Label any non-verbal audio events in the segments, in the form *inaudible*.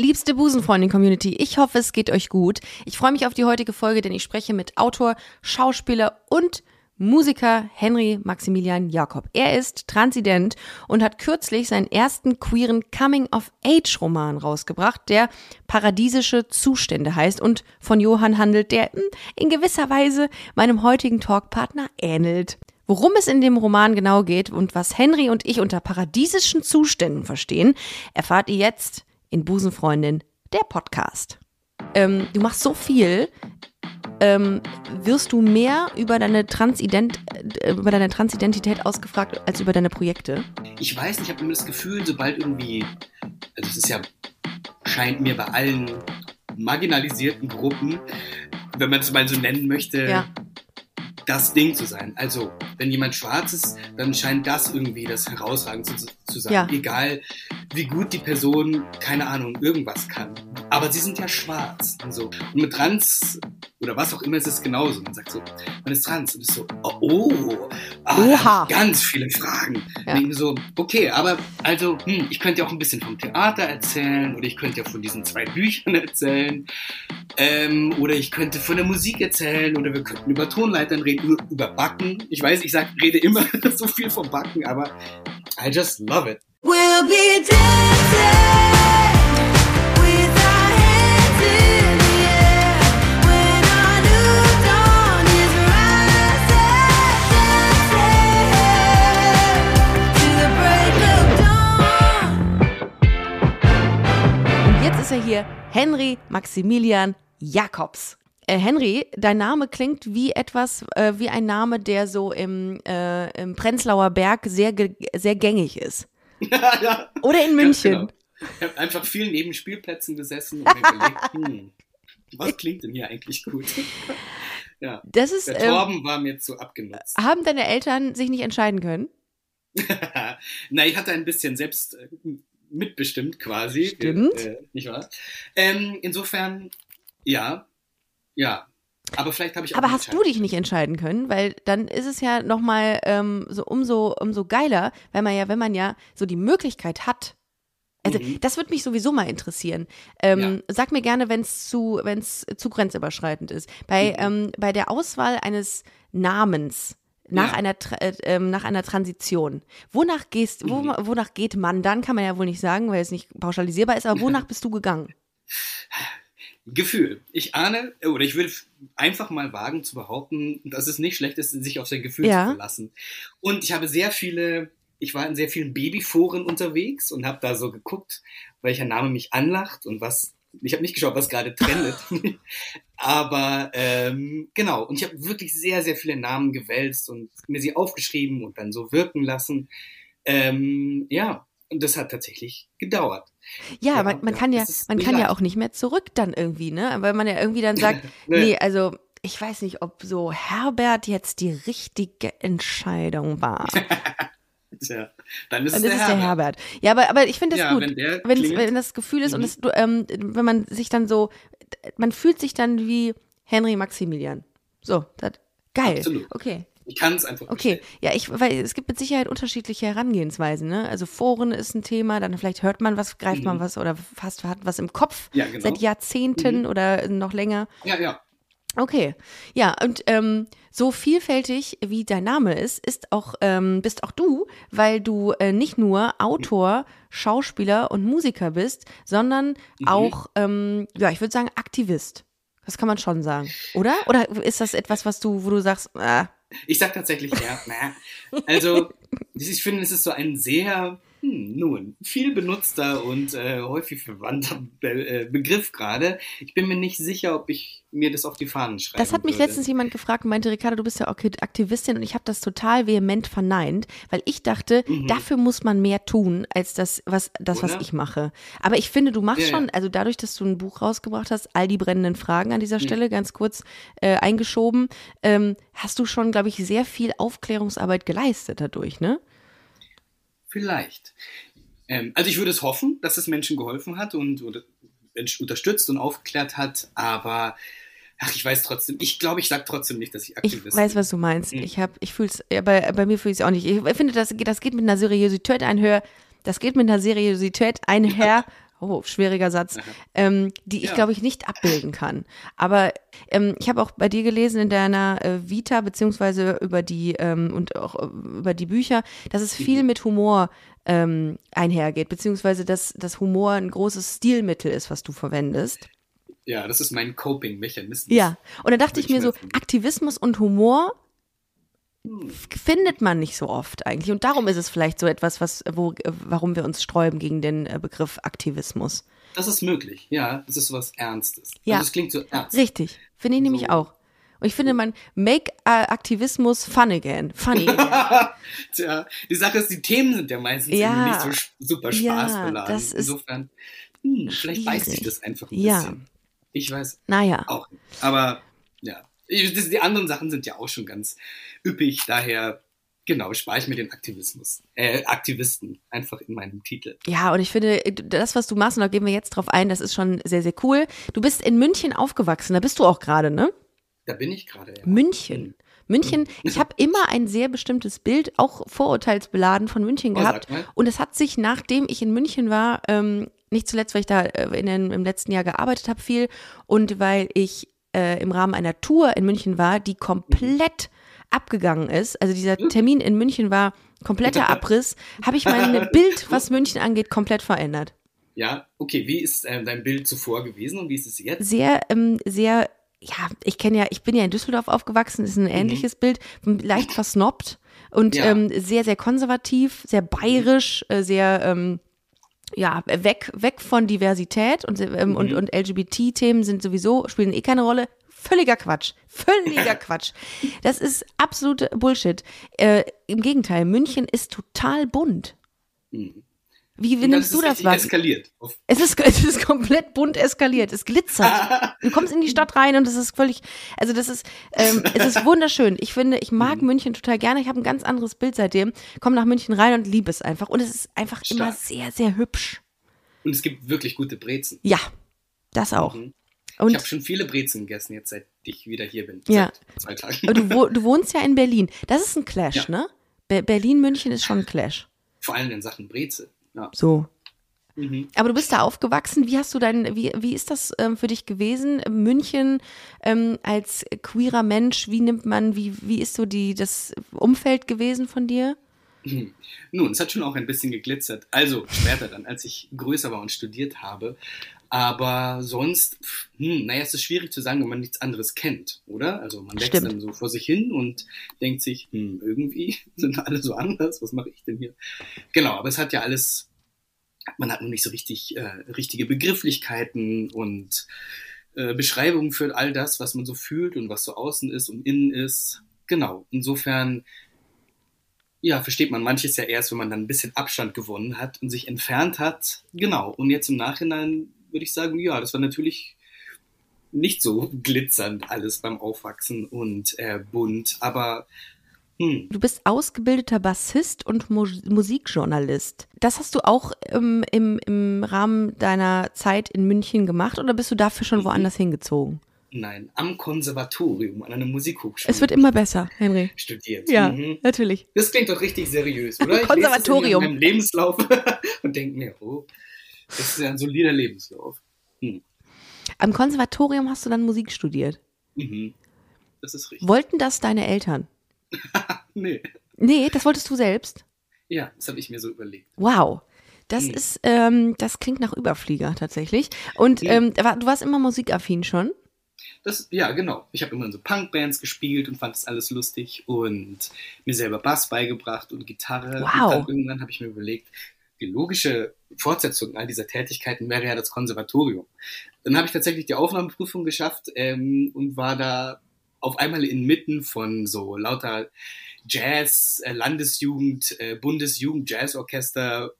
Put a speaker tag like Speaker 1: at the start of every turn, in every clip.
Speaker 1: Liebste Busenfreundin-Community, ich hoffe, es geht euch gut. Ich freue mich auf die heutige Folge, denn ich spreche mit Autor, Schauspieler und Musiker Henry Maximilian Jakob. Er ist Transident und hat kürzlich seinen ersten queeren Coming-of-Age-Roman rausgebracht, der Paradiesische Zustände heißt und von Johann handelt, der hm, in gewisser Weise meinem heutigen Talkpartner ähnelt. Worum es in dem Roman genau geht und was Henry und ich unter paradiesischen Zuständen verstehen, erfahrt ihr jetzt in Busenfreundin, der Podcast. Ähm, du machst so viel. Ähm, wirst du mehr über deine, Transident, äh, über deine Transidentität ausgefragt als über deine Projekte?
Speaker 2: Ich weiß nicht, ich habe immer das Gefühl, sobald irgendwie, also es ist ja, scheint mir bei allen marginalisierten Gruppen, wenn man es mal so nennen möchte, ja. Das Ding zu sein. Also, wenn jemand schwarz ist, dann scheint das irgendwie das herausragend zu, zu sein. Ja. Egal, wie gut die Person, keine Ahnung, irgendwas kann. Aber sie sind ja schwarz und so. Und mit Trans oder was auch immer ist es genauso. Man sagt so, man ist trans und ist so, oh, oh ah, ganz viele Fragen. Ja. Und so, okay, aber also, hm, ich könnte ja auch ein bisschen vom Theater erzählen oder ich könnte ja von diesen zwei Büchern erzählen ähm, oder ich könnte von der Musik erzählen oder wir könnten über Tonleitern reden, über Backen. Ich weiß, ich sag, rede immer *laughs* so viel vom Backen, aber I just love it. We'll be dancing.
Speaker 1: ist er hier, Henry Maximilian Jakobs. Äh, Henry, dein Name klingt wie etwas, äh, wie ein Name, der so im, äh, im Prenzlauer Berg sehr, sehr gängig ist. *laughs* ja, Oder in München. Genau.
Speaker 2: Ich habe einfach viel neben Spielplätzen gesessen und mir überlegt, *laughs* hm, was klingt denn hier eigentlich gut? *laughs* ja.
Speaker 1: Das ist,
Speaker 2: Der Torben ähm, war mir zu abgenutzt.
Speaker 1: Haben deine Eltern sich nicht entscheiden können?
Speaker 2: Na, ich hatte ein bisschen selbst äh, mitbestimmt quasi.
Speaker 1: Stimmt.
Speaker 2: Äh, nicht wahr? Ähm, insofern, ja, ja. Aber vielleicht habe ich auch
Speaker 1: Aber hast du dich nicht entscheiden können, weil dann ist es ja nochmal ähm, so umso, umso geiler, weil man ja, wenn man ja so die Möglichkeit hat, also mhm. das würde mich sowieso mal interessieren. Ähm, ja. Sag mir gerne, wenn es zu, wenn's zu grenzüberschreitend ist. Bei, mhm. ähm, bei der Auswahl eines Namens, nach, ja. einer, äh, ähm, nach einer Transition. Wonach, gehst, wo, mhm. wonach geht man dann, kann man ja wohl nicht sagen, weil es nicht pauschalisierbar ist, aber wonach *laughs* bist du gegangen? *laughs*
Speaker 2: Gefühl. Ich ahne, oder ich würde einfach mal wagen zu behaupten, dass es nicht schlecht ist, sich auf sein Gefühl ja. zu verlassen. Und ich habe sehr viele, ich war in sehr vielen Babyforen unterwegs und habe da so geguckt, welcher Name mich anlacht und was ich habe nicht geschaut, was gerade trendet. *laughs* Aber ähm, genau, und ich habe wirklich sehr, sehr viele Namen gewälzt und mir sie aufgeschrieben und dann so wirken lassen. Ähm, ja, und das hat tatsächlich gedauert.
Speaker 1: Ja, ja man, man kann ja, man kann ja auch nicht mehr zurück dann irgendwie, ne? Weil man ja irgendwie dann sagt, *laughs* nee, also ich weiß nicht, ob so Herbert jetzt die richtige Entscheidung war. *laughs*
Speaker 2: Tja, dann ist,
Speaker 1: dann
Speaker 2: es,
Speaker 1: ist
Speaker 2: der, es
Speaker 1: Herbert. der Herbert. Ja, aber, aber ich finde das ja, gut, wenn, wenn das Gefühl ist mhm. und es, ähm, wenn man sich dann so, man fühlt sich dann wie Henry Maximilian. So, das, geil.
Speaker 2: Absolut.
Speaker 1: Okay.
Speaker 2: Ich kann es einfach
Speaker 1: Okay, bestellen. ja, ich, weil es gibt mit Sicherheit unterschiedliche Herangehensweisen, ne? Also Foren ist ein Thema, dann vielleicht hört man was, greift mhm. man was oder fast hat was im Kopf ja, genau. seit Jahrzehnten mhm. oder noch länger.
Speaker 2: Ja, ja.
Speaker 1: Okay, ja, und ähm, so vielfältig wie dein Name ist, ist auch, ähm, bist auch du, weil du äh, nicht nur Autor, Schauspieler und Musiker bist, sondern mhm. auch, ähm, ja, ich würde sagen, Aktivist. Das kann man schon sagen, oder? Oder ist das etwas, was du, wo du sagst, äh?
Speaker 2: Ich sag tatsächlich ja. also, ich finde, es ist so ein sehr hm, nun, viel benutzter und äh, häufig verwandter Be äh, Begriff gerade. Ich bin mir nicht sicher, ob ich mir das auf die Fahnen schreibe.
Speaker 1: Das hat mich
Speaker 2: würde.
Speaker 1: letztens jemand gefragt und meinte, Ricardo, du bist ja auch Aktivistin und ich habe das total vehement verneint, weil ich dachte, mhm. dafür muss man mehr tun, als das, was, das, was ich mache. Aber ich finde, du machst ja, schon, also dadurch, dass du ein Buch rausgebracht hast, all die brennenden Fragen an dieser mhm. Stelle, ganz kurz äh, eingeschoben, ähm, hast du schon, glaube ich, sehr viel Aufklärungsarbeit geleistet dadurch, ne?
Speaker 2: Vielleicht. Ähm, also ich würde es hoffen, dass es Menschen geholfen hat und oder unterstützt und aufgeklärt hat, aber ach, ich weiß trotzdem, ich glaube, ich sage trotzdem nicht, dass ich Aktivist bin.
Speaker 1: Ich weiß, was du meinst. Mhm. Ich habe, ich fühle es, ja, bei, bei mir fühle ich es auch nicht. Ich finde, das, das geht mit einer Seriosität einher, das geht mit einer Seriosität einher, oh, schwieriger Satz, ähm, die ich, ja. glaube ich, nicht abbilden kann. Aber ähm, ich habe auch bei dir gelesen in deiner äh, Vita, beziehungsweise über die ähm, und auch äh, über die Bücher, dass es viel mhm. mit Humor ähm, einhergeht, beziehungsweise dass, dass Humor ein großes Stilmittel ist, was du verwendest.
Speaker 2: Ja, das ist mein Coping-Mechanismus.
Speaker 1: Ja, und da dachte ich mir so, Aktivismus und Humor. Findet man nicht so oft eigentlich. Und darum ist es vielleicht so etwas, was, wo, warum wir uns sträuben gegen den äh, Begriff Aktivismus.
Speaker 2: Das ist möglich, ja. Das ist so was Ernstes. Ja. Also es klingt so ernst.
Speaker 1: Richtig. Finde ich so. nämlich auch. Und ich finde, man make Aktivismus fun again. Funny again. *laughs*
Speaker 2: Tja, die Sache ist, die Themen sind ja meistens ja. nicht so super spaßbeladen. Ja, das ist Insofern, hm, vielleicht beißt sich das einfach ein ja. bisschen. Ich weiß
Speaker 1: naja.
Speaker 2: auch. Aber ja, die anderen Sachen sind ja auch schon ganz üppig, daher genau, spare ich mir den Aktivismus, äh, Aktivisten einfach in meinem Titel.
Speaker 1: Ja, und ich finde, das, was du machst, und da gehen wir jetzt drauf ein, das ist schon sehr, sehr cool. Du bist in München aufgewachsen, da bist du auch gerade, ne?
Speaker 2: Da bin ich gerade, ja.
Speaker 1: München. Mhm. München, ich habe immer ein sehr bestimmtes Bild, auch vorurteilsbeladen von München oh, gehabt. Und es hat sich, nachdem ich in München war, ähm, nicht zuletzt, weil ich da äh, in den, im letzten Jahr gearbeitet habe viel und weil ich äh, im Rahmen einer Tour in München war, die komplett abgegangen ist, also dieser Termin in München war kompletter *laughs* Abriss, habe ich mein Bild, was München angeht, komplett verändert.
Speaker 2: Ja, okay. Wie ist äh, dein Bild zuvor gewesen und wie ist es jetzt?
Speaker 1: Sehr, ähm, sehr, ja, ich kenne ja, ich bin ja in Düsseldorf aufgewachsen, ist ein mhm. ähnliches mhm. Bild, leicht versnobbt und ja. ähm, sehr, sehr konservativ, sehr bayerisch, äh, sehr, ähm, ja, weg, weg von Diversität und, ähm, mhm. und, und LGBT-Themen sind sowieso, spielen eh keine Rolle. Völliger Quatsch. Völliger *laughs* Quatsch. Das ist absolute Bullshit. Äh, Im Gegenteil, München ist total bunt. Mhm. Wie, wie nimmst du das wahr?
Speaker 2: eskaliert.
Speaker 1: Es ist, *laughs* es ist komplett bunt eskaliert. Es glitzert. *laughs* du kommst in die Stadt rein und es ist völlig, also das ist, ähm, es ist wunderschön. Ich finde, ich mag mhm. München total gerne. Ich habe ein ganz anderes Bild seitdem. Komm nach München rein und liebe es einfach. Und es ist einfach Stark. immer sehr, sehr hübsch.
Speaker 2: Und es gibt wirklich gute Brezen.
Speaker 1: Ja, das auch. Mhm.
Speaker 2: Und ich habe schon viele Brezen gegessen, jetzt seit ich wieder hier bin.
Speaker 1: Ja. Seit zwei Tagen. Du, du wohnst ja in Berlin. Das ist ein Clash, ja. ne? Berlin-München ist schon ein Clash.
Speaker 2: Vor allem in Sachen Breze. Ja.
Speaker 1: So. Mhm. Aber du bist da aufgewachsen. Wie hast du dein, wie, wie ist das ähm, für dich gewesen? München ähm, als queerer Mensch, wie nimmt man, wie, wie ist so die, das Umfeld gewesen von dir? *laughs*
Speaker 2: Nun, es hat schon auch ein bisschen geglitzert. Also später dann, als ich größer war und studiert habe. Aber sonst, hm, naja, es ist schwierig zu sagen, wenn man nichts anderes kennt, oder? Also man wächst dann so vor sich hin und denkt sich, hm, irgendwie *laughs* sind alle so anders, was mache ich denn hier? Genau, aber es hat ja alles, man hat noch nicht so richtig äh, richtige Begrifflichkeiten und äh, Beschreibungen für all das, was man so fühlt und was so außen ist und innen ist. Genau, insofern ja, versteht man manches ja erst, wenn man dann ein bisschen Abstand gewonnen hat und sich entfernt hat. Genau. Und jetzt im Nachhinein würde ich sagen, ja, das war natürlich nicht so glitzernd alles beim Aufwachsen und äh, bunt, aber hm.
Speaker 1: Du bist ausgebildeter Bassist und Mu Musikjournalist. Das hast du auch ähm, im, im Rahmen deiner Zeit in München gemacht oder bist du dafür schon mhm. woanders hingezogen?
Speaker 2: Nein, am Konservatorium, an einer Musikhochschule.
Speaker 1: Es wird immer besser, Henry.
Speaker 2: Studiert.
Speaker 1: Ja, mhm. natürlich.
Speaker 2: Das klingt doch richtig seriös, oder?
Speaker 1: Konservatorium.
Speaker 2: Ich lese das in meinem Lebenslauf *laughs* und denke mir, oh, das ist ja ein solider Lebenslauf. Hm.
Speaker 1: Am Konservatorium hast du dann Musik studiert.
Speaker 2: Mhm. Das ist richtig.
Speaker 1: Wollten das deine Eltern? *laughs*
Speaker 2: nee.
Speaker 1: Nee, das wolltest du selbst?
Speaker 2: Ja, das habe ich mir so überlegt.
Speaker 1: Wow. Das hm. ist, ähm, das klingt nach Überflieger tatsächlich. Und hm. ähm, du warst immer musikaffin schon?
Speaker 2: Das, ja, genau. Ich habe immer in so Punkbands gespielt und fand das alles lustig und mir selber Bass beigebracht und Gitarre.
Speaker 1: Wow. Und
Speaker 2: dann irgendwann habe ich mir überlegt, die logische Fortsetzung all dieser Tätigkeiten wäre ja das Konservatorium. Dann habe ich tatsächlich die Aufnahmeprüfung geschafft ähm, und war da auf einmal inmitten von so lauter Jazz, äh, Landesjugend, äh, Bundesjugend, Jazzorchester,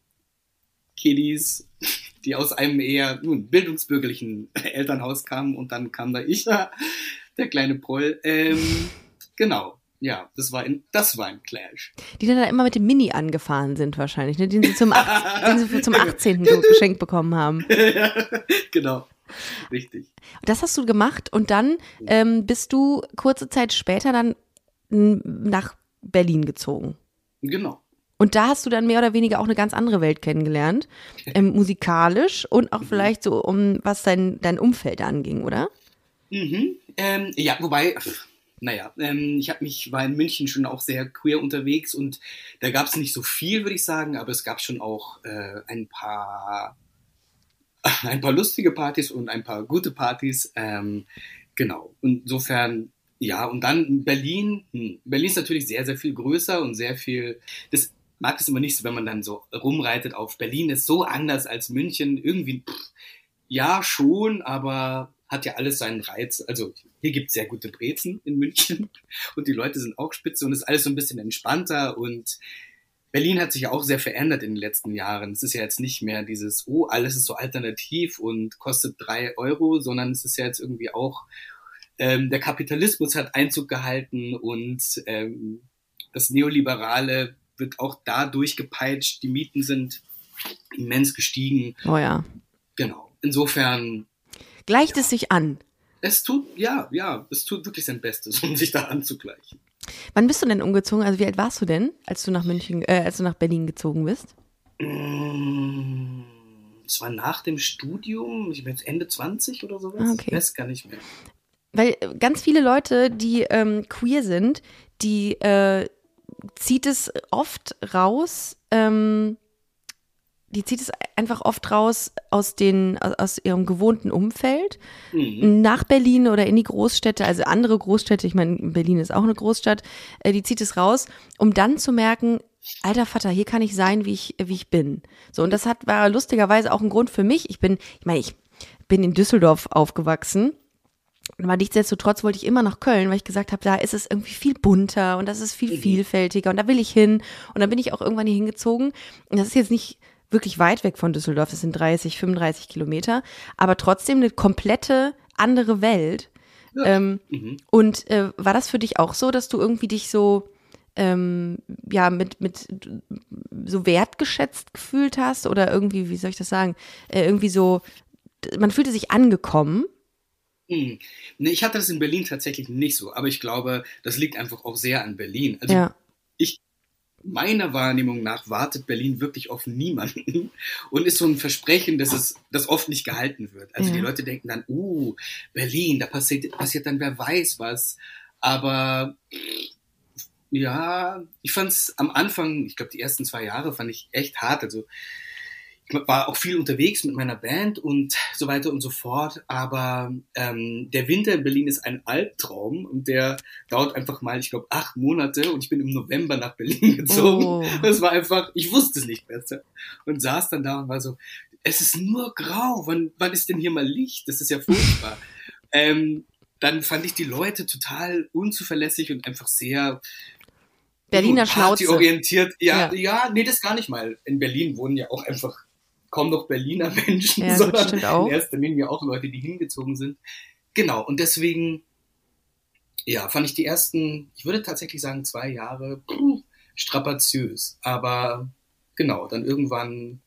Speaker 2: Kiddies, *laughs* die aus einem eher nun, bildungsbürgerlichen *laughs* Elternhaus kamen und dann kam da ich, *laughs* der kleine Proll. Ähm, genau ja, das war, ein, das war ein Clash.
Speaker 1: Die dann da immer mit dem Mini angefahren sind wahrscheinlich, ne? den sie zum, *laughs* den sie zum 18. geschenkt bekommen haben. *laughs*
Speaker 2: genau, richtig.
Speaker 1: Das hast du gemacht und dann ähm, bist du kurze Zeit später dann nach Berlin gezogen.
Speaker 2: Genau.
Speaker 1: Und da hast du dann mehr oder weniger auch eine ganz andere Welt kennengelernt, ähm, musikalisch und auch vielleicht so, um was dein, dein Umfeld anging, oder?
Speaker 2: Mhm. Ähm, ja, wobei, naja, ähm, ich habe mich, war in München schon auch sehr queer unterwegs und da gab es nicht so viel, würde ich sagen, aber es gab schon auch äh, ein paar *laughs* ein paar lustige Partys und ein paar gute Partys. Ähm, genau. Insofern, ja, und dann Berlin. Hm. Berlin ist natürlich sehr, sehr viel größer und sehr viel. Das mag es immer nicht so, wenn man dann so rumreitet auf Berlin ist so anders als München. Irgendwie, pff, ja, schon, aber hat ja alles seinen Reiz. Also hier gibt es sehr gute Brezen in München *laughs* und die Leute sind auch spitze und es ist alles so ein bisschen entspannter und Berlin hat sich ja auch sehr verändert in den letzten Jahren. Es ist ja jetzt nicht mehr dieses, oh, alles ist so alternativ und kostet drei Euro, sondern es ist ja jetzt irgendwie auch, ähm, der Kapitalismus hat Einzug gehalten und ähm, das Neoliberale wird auch da durchgepeitscht. Die Mieten sind immens gestiegen.
Speaker 1: Oh ja.
Speaker 2: Genau. Insofern.
Speaker 1: Gleicht ja. es sich an?
Speaker 2: Es tut, ja, ja, es tut wirklich sein Bestes, *laughs* um sich da anzugleichen.
Speaker 1: Wann bist du denn umgezogen? Also wie alt warst du denn, als du nach München, äh, als du nach Berlin gezogen bist?
Speaker 2: Mm, es war nach dem Studium, ich bin jetzt Ende 20 oder sowas. Ah, okay. Ich weiß gar nicht mehr.
Speaker 1: Weil äh, ganz viele Leute, die ähm, queer sind, die äh, zieht es oft raus, ähm, die zieht es einfach oft raus aus, den, aus ihrem gewohnten Umfeld mhm. nach Berlin oder in die Großstädte, also andere Großstädte, ich meine, Berlin ist auch eine Großstadt, äh, die zieht es raus, um dann zu merken, alter Vater, hier kann ich sein, wie ich, wie ich bin. So, und das hat, war lustigerweise auch ein Grund für mich. Ich bin, ich meine, ich bin in Düsseldorf aufgewachsen aber nichtsdestotrotz wollte ich immer nach Köln, weil ich gesagt habe, da ist es irgendwie viel bunter und das ist viel mhm. vielfältiger und da will ich hin. Und dann bin ich auch irgendwann hier hingezogen. Und das ist jetzt nicht wirklich weit weg von Düsseldorf, das sind 30, 35 Kilometer, aber trotzdem eine komplette andere Welt. Ja. Ähm, mhm. Und äh, war das für dich auch so, dass du irgendwie dich so ähm, ja mit mit so wertgeschätzt gefühlt hast oder irgendwie, wie soll ich das sagen, äh, irgendwie so, man fühlte sich angekommen?
Speaker 2: Hm. Nee, ich hatte das in Berlin tatsächlich nicht so, aber ich glaube, das liegt einfach auch sehr an Berlin. Also ja meiner Wahrnehmung nach wartet Berlin wirklich auf niemanden *laughs* und ist so ein Versprechen, dass es das oft nicht gehalten wird. Also ja. die Leute denken dann, uh, Berlin, da passiert, passiert dann wer weiß was. Aber ja, ich fand es am Anfang, ich glaube die ersten zwei Jahre fand ich echt hart. Also war auch viel unterwegs mit meiner Band und so weiter und so fort. Aber ähm, der Winter in Berlin ist ein Albtraum und der dauert einfach mal, ich glaube, acht Monate und ich bin im November nach Berlin *laughs* gezogen. Oh. Das war einfach, ich wusste es nicht besser und saß dann da und war so, es ist nur grau, wann, wann ist denn hier mal Licht? Das ist ja furchtbar. *laughs* ähm, dann fand ich die Leute total unzuverlässig und einfach sehr
Speaker 1: Berliner Schnauze.
Speaker 2: orientiert. Ja, ja, ja, nee, das gar nicht mal. In Berlin wohnen ja auch einfach kaum noch Berliner *laughs* Menschen, ja, sondern in erster Linie auch Leute, die hingezogen sind. Genau, und deswegen, ja, fand ich die ersten, ich würde tatsächlich sagen, zwei Jahre puh, strapaziös. Aber genau, dann irgendwann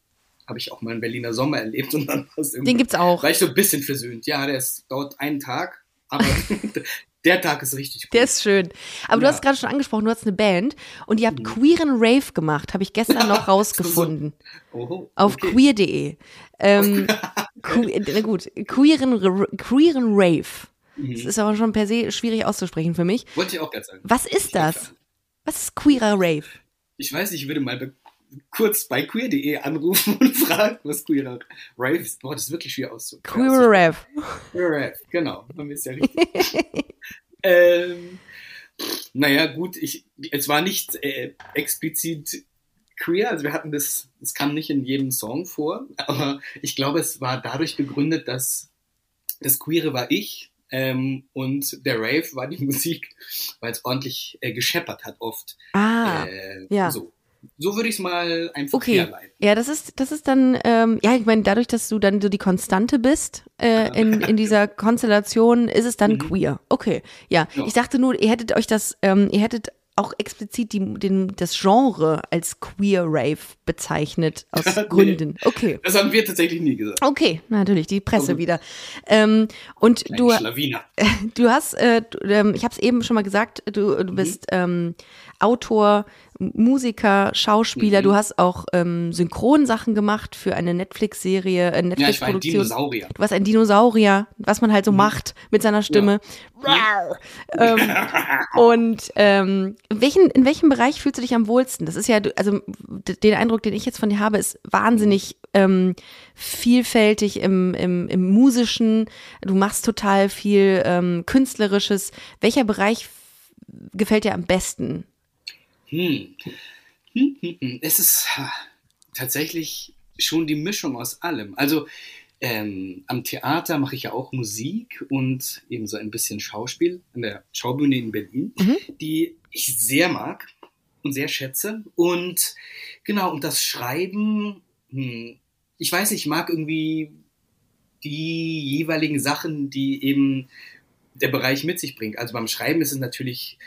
Speaker 2: habe ich auch mal einen Berliner Sommer erlebt und dann war es
Speaker 1: irgendwie. Den gibt's auch.
Speaker 2: War ich so ein bisschen versöhnt. Ja, der ist, dauert einen Tag, aber *laughs* *laughs* Der Tag ist richtig
Speaker 1: gut. Der ist schön. Aber ja. du hast gerade schon angesprochen, du hast eine Band und ihr habt mhm. queeren Rave gemacht, habe ich gestern noch *laughs* rausgefunden. Oho, auf okay. queer.de. Ähm, *laughs* na gut, queeren, queeren Rave. Mhm. Das ist aber schon per se schwierig auszusprechen für mich.
Speaker 2: Wollte ich auch gerade sagen.
Speaker 1: Was ist das? Was ist queerer Rave?
Speaker 2: Ich weiß nicht, ich würde mal kurz bei queer.de anrufen *laughs* und fragen, was queerer Rave ist. Boah, das ist wirklich schwer auszusprechen.
Speaker 1: Queer Rave.
Speaker 2: Queer Rave, genau. Man ist ja richtig. *laughs* ähm, naja, gut, ich, es war nicht äh, explizit queer, also wir hatten das, es kam nicht in jedem Song vor, aber ich glaube, es war dadurch begründet, dass das Queere war ich ähm, und der Rave war die *laughs* Musik, weil es ordentlich äh, gescheppert hat oft.
Speaker 1: Ah, äh, ja.
Speaker 2: So. So würde ich es mal einfach okay. herleiten.
Speaker 1: Ja, das ist, das ist dann, ähm, ja, ich meine, dadurch, dass du dann so die Konstante bist äh, in, in dieser *laughs* Konstellation, ist es dann mhm. queer. Okay, ja. ja. Ich dachte nur, ihr hättet euch das, ähm, ihr hättet auch explizit die, den, das Genre als Queer Rave bezeichnet, *laughs* aus Gründen. Okay.
Speaker 2: Das haben wir tatsächlich nie gesagt.
Speaker 1: Okay, natürlich, die Presse okay. wieder. Ähm, und du, *laughs* du hast, äh, du, ähm, ich habe es eben schon mal gesagt, du, du mhm. bist ähm, Autor, Musiker, Schauspieler. Mhm. Du hast auch ähm, Synchronsachen gemacht für eine Netflix-Serie, äh, Netflix-Produktion. Ja, ich war ein Dinosaurier. Du warst ein Dinosaurier, was man halt so mhm. macht mit seiner Stimme. Ja. ähm, *laughs* und ähm, in, welchen, in welchem Bereich fühlst du dich am wohlsten? Das ist ja, also den Eindruck, den ich jetzt von dir habe, ist wahnsinnig ähm, vielfältig im, im, im musischen. Du machst total viel ähm, künstlerisches. Welcher Bereich gefällt dir am besten?
Speaker 2: Hm. Hm, hm, hm. Es ist tatsächlich schon die Mischung aus allem. Also ähm, am Theater mache ich ja auch Musik und eben so ein bisschen Schauspiel an der Schaubühne in Berlin, mhm. die ich sehr mag und sehr schätze. Und genau, und das Schreiben, hm, ich weiß, ich mag irgendwie die jeweiligen Sachen, die eben der Bereich mit sich bringt. Also beim Schreiben ist es natürlich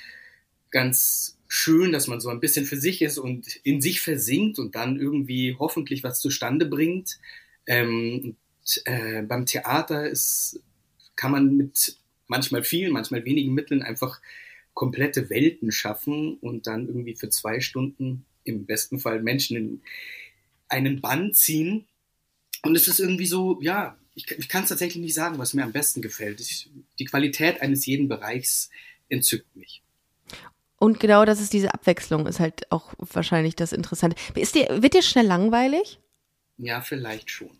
Speaker 2: ganz schön, dass man so ein bisschen für sich ist und in sich versinkt und dann irgendwie hoffentlich was zustande bringt. Ähm, und, äh, beim Theater ist, kann man mit manchmal vielen, manchmal wenigen Mitteln einfach komplette Welten schaffen und dann irgendwie für zwei Stunden im besten Fall Menschen in einen Bann ziehen. Und es ist irgendwie so, ja, ich, ich kann es tatsächlich nicht sagen, was mir am besten gefällt. Ich, die Qualität eines jeden Bereichs entzückt mich.
Speaker 1: Und genau das ist diese Abwechslung, ist halt auch wahrscheinlich das Interessante. Ist dir, wird dir schnell langweilig?
Speaker 2: Ja, vielleicht schon.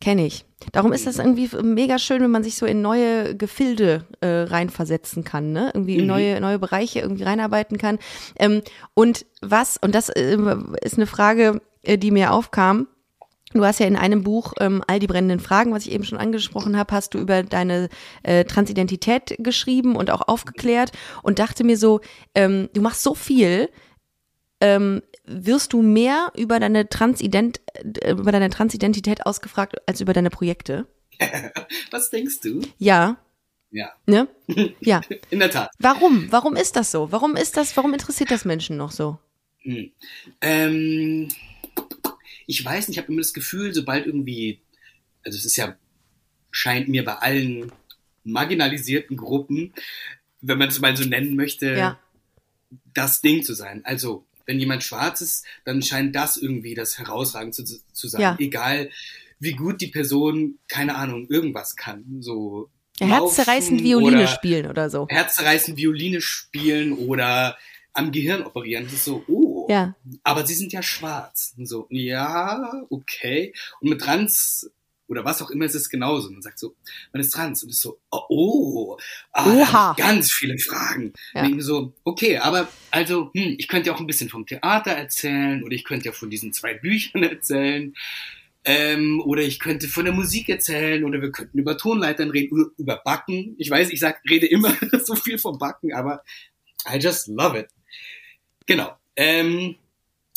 Speaker 1: Kenne ich. Darum ist das irgendwie mega schön, wenn man sich so in neue Gefilde äh, reinversetzen kann, ne? Irgendwie in mhm. neue, neue Bereiche irgendwie reinarbeiten kann. Ähm, und was, und das äh, ist eine Frage, äh, die mir aufkam, Du hast ja in einem Buch ähm, all die brennenden Fragen, was ich eben schon angesprochen habe, hast du über deine äh, Transidentität geschrieben und auch aufgeklärt und dachte mir so, ähm, du machst so viel, ähm, wirst du mehr über deine Transident äh, über deine Transidentität ausgefragt als über deine Projekte? *laughs*
Speaker 2: was denkst du?
Speaker 1: Ja.
Speaker 2: Ja.
Speaker 1: Ne? *laughs* Ja.
Speaker 2: In der Tat.
Speaker 1: Warum? Warum ist das so? Warum ist das? Warum interessiert das Menschen noch so?
Speaker 2: Hm. Ähm ich weiß nicht, ich habe immer das Gefühl, sobald irgendwie, also es ist ja, scheint mir bei allen marginalisierten Gruppen, wenn man es mal so nennen möchte, ja. das Ding zu sein. Also, wenn jemand schwarz ist, dann scheint das irgendwie das herausragend zu, zu sein. Ja. Egal, wie gut die Person, keine Ahnung, irgendwas kann. So
Speaker 1: Herzzerreißend Violine oder spielen oder so.
Speaker 2: Herzzerreißend Violine spielen oder am Gehirn operieren. Das ist so, oh, ja. aber sie sind ja schwarz. Und so, ja, okay. Und mit Trans oder was auch immer ist es genauso. Man sagt so, man ist trans und ist so, oh, oh ah, ganz viele Fragen. Ja. Und so, okay, aber also, hm, ich könnte ja auch ein bisschen vom Theater erzählen oder ich könnte ja von diesen zwei Büchern *laughs* erzählen. Ähm, oder ich könnte von der Musik erzählen oder wir könnten über Tonleitern reden, über Backen. Ich weiß, ich sag, rede immer *laughs* so viel vom Backen, aber I just love it. Genau. Ähm,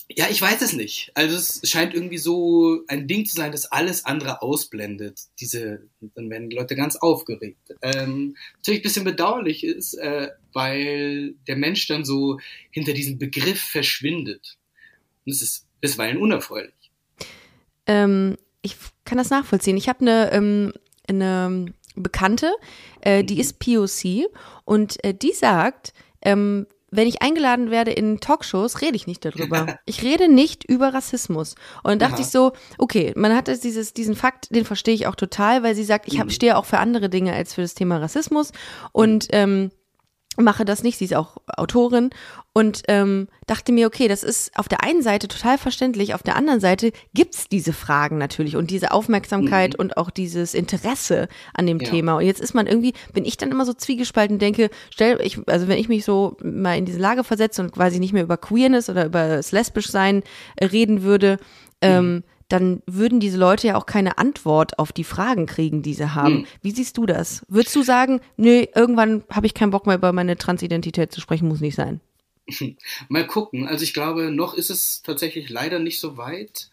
Speaker 2: ja, ich weiß es nicht. Also es scheint irgendwie so ein Ding zu sein, das alles andere ausblendet. Diese, dann werden die Leute ganz aufgeregt. Ähm, natürlich ein bisschen bedauerlich ist, äh, weil der Mensch dann so hinter diesem Begriff verschwindet. Und es ist bisweilen unerfreulich.
Speaker 1: Ähm, ich kann das nachvollziehen. Ich habe eine, ähm, eine Bekannte, äh, die mhm. ist POC und äh, die sagt, ähm, wenn ich eingeladen werde in Talkshows, rede ich nicht darüber. *laughs* Ich rede nicht über Rassismus. Und dann dachte Aha. ich so, okay, man hat dieses, diesen Fakt, den verstehe ich auch total, weil sie sagt, ich hab, mhm. stehe auch für andere Dinge als für das Thema Rassismus. Und ähm, mache das nicht, sie ist auch Autorin und ähm, dachte mir, okay, das ist auf der einen Seite total verständlich, auf der anderen Seite gibt's diese Fragen natürlich und diese Aufmerksamkeit mhm. und auch dieses Interesse an dem ja. Thema. Und jetzt ist man irgendwie, bin ich dann immer so zwiegespalten denke, stell, ich, also wenn ich mich so mal in diese Lage versetze und quasi nicht mehr über Queerness oder über das Lesbischsein äh, reden würde, ähm, mhm dann würden diese Leute ja auch keine Antwort auf die Fragen kriegen, die sie haben. Hm. Wie siehst du das? Würdest du sagen, nö, irgendwann habe ich keinen Bock mehr über meine Transidentität zu sprechen, muss nicht sein? *laughs*
Speaker 2: Mal gucken. Also ich glaube, noch ist es tatsächlich leider nicht so weit.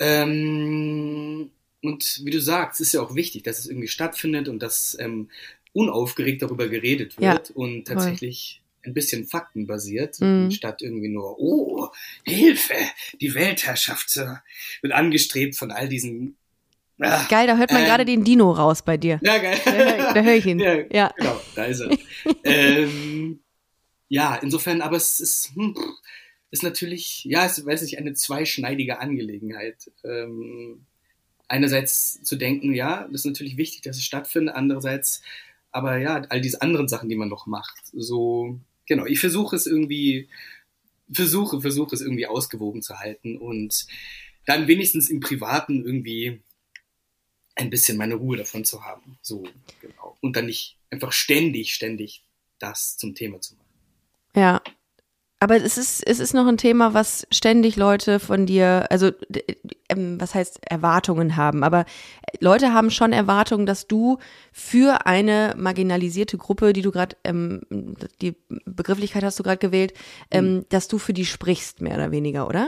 Speaker 2: Ähm, und wie du sagst, ist ja auch wichtig, dass es irgendwie stattfindet und dass ähm, unaufgeregt darüber geredet wird ja, und tatsächlich ein bisschen faktenbasiert, mhm. statt irgendwie nur, oh, Hilfe, die Weltherrschaft wird angestrebt von all diesen.
Speaker 1: Ach, geil, da hört man ähm, gerade den Dino raus bei dir.
Speaker 2: Ja, geil.
Speaker 1: Da, da höre ich ihn. *laughs* Ja,
Speaker 2: ja, genau, da ist er. ähm, ja, insofern, aber es ist, hm, ist natürlich, ja, es weiß nicht, eine zweischneidige Angelegenheit. Ähm, einerseits zu denken, ja, das ist natürlich wichtig, dass es stattfindet, andererseits, aber ja, all diese anderen Sachen, die man noch macht. So, genau, ich versuche es irgendwie, versuche, versuche es irgendwie ausgewogen zu halten und dann wenigstens im Privaten irgendwie ein bisschen meine Ruhe davon zu haben. So, genau. Und dann nicht einfach ständig, ständig das zum Thema zu machen.
Speaker 1: Ja. Aber es ist, es ist noch ein Thema, was ständig Leute von dir, also ähm, was heißt Erwartungen haben, aber Leute haben schon Erwartungen, dass du für eine marginalisierte Gruppe, die du gerade, ähm, die Begrifflichkeit hast du gerade gewählt, ähm, mhm. dass du für die sprichst, mehr oder weniger, oder?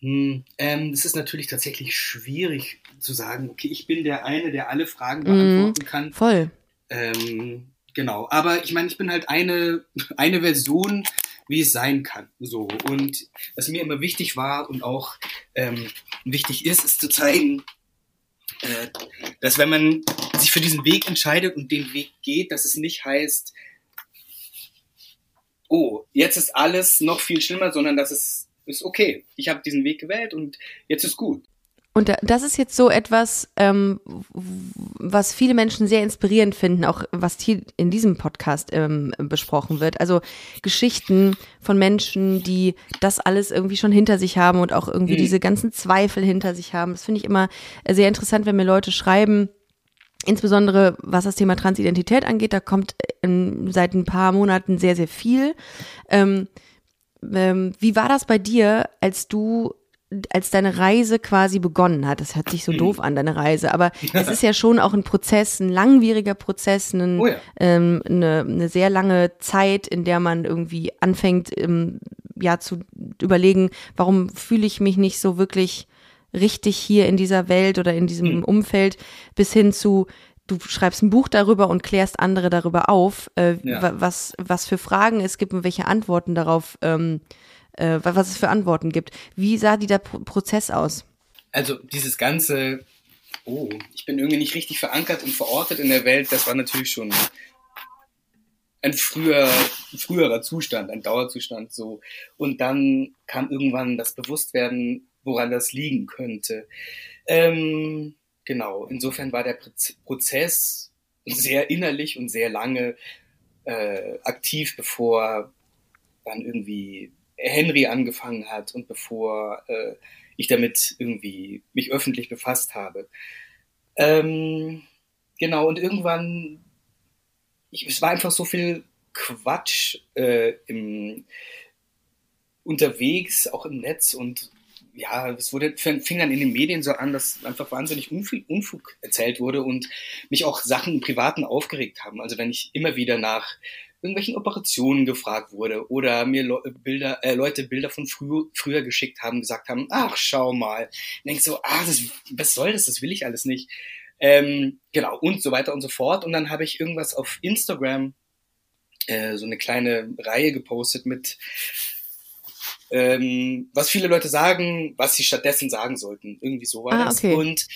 Speaker 2: Hm, ähm, das ist natürlich tatsächlich schwierig zu sagen, okay, ich bin der eine, der alle Fragen beantworten mhm, kann.
Speaker 1: Voll.
Speaker 2: Ähm, genau, aber ich meine, ich bin halt eine, *laughs* eine Version, wie es sein kann. So. Und was mir immer wichtig war und auch ähm, wichtig ist, ist zu zeigen, äh, dass wenn man sich für diesen Weg entscheidet und den Weg geht, dass es nicht heißt, oh, jetzt ist alles noch viel schlimmer, sondern dass es ist okay. Ich habe diesen Weg gewählt und jetzt ist gut.
Speaker 1: Und das ist jetzt so etwas, ähm, was viele Menschen sehr inspirierend finden, auch was hier in diesem Podcast ähm, besprochen wird. Also Geschichten von Menschen, die das alles irgendwie schon hinter sich haben und auch irgendwie mhm. diese ganzen Zweifel hinter sich haben. Das finde ich immer sehr interessant, wenn mir Leute schreiben, Insbesondere was das Thema Transidentität angeht, da kommt ähm, seit ein paar Monaten sehr, sehr viel. Ähm, ähm, wie war das bei dir, als du als deine Reise quasi begonnen hat, das hört sich so doof an, deine Reise, aber *laughs* es ist ja schon auch ein Prozess, ein langwieriger Prozess, ein, oh ja. ähm, eine, eine sehr lange Zeit, in der man irgendwie anfängt, ähm, ja, zu überlegen, warum fühle ich mich nicht so wirklich richtig hier in dieser Welt oder in diesem mhm. Umfeld, bis hin zu, du schreibst ein Buch darüber und klärst andere darüber auf, äh, ja. was, was für Fragen es gibt und welche Antworten darauf, ähm, äh, was es für Antworten gibt. Wie sah dieser Pro Prozess aus?
Speaker 2: Also dieses ganze, oh, ich bin irgendwie nicht richtig verankert und verortet in der Welt, das war natürlich schon ein früher, früherer Zustand, ein Dauerzustand so. Und dann kam irgendwann das Bewusstwerden, woran das liegen könnte. Ähm, Genau, insofern war der Prozess sehr innerlich und sehr lange äh, aktiv, bevor dann irgendwie Henry angefangen hat und bevor äh, ich damit irgendwie mich öffentlich befasst habe. Ähm, genau, und irgendwann, ich, es war einfach so viel Quatsch äh, im, unterwegs, auch im Netz und ja, es wurde fing dann in den Medien so an, dass einfach wahnsinnig Unfug, Unfug erzählt wurde und mich auch Sachen im Privaten aufgeregt haben. Also wenn ich immer wieder nach irgendwelchen Operationen gefragt wurde oder mir Le Bilder, äh, Leute Bilder von frü früher geschickt haben, gesagt haben, ach, schau mal. Und denk so, ah, das, was soll das, das will ich alles nicht. Ähm, genau, und so weiter und so fort. Und dann habe ich irgendwas auf Instagram, äh, so eine kleine Reihe gepostet mit ähm, was viele Leute sagen, was sie stattdessen sagen sollten. Irgendwie so war ah, das. Okay. Und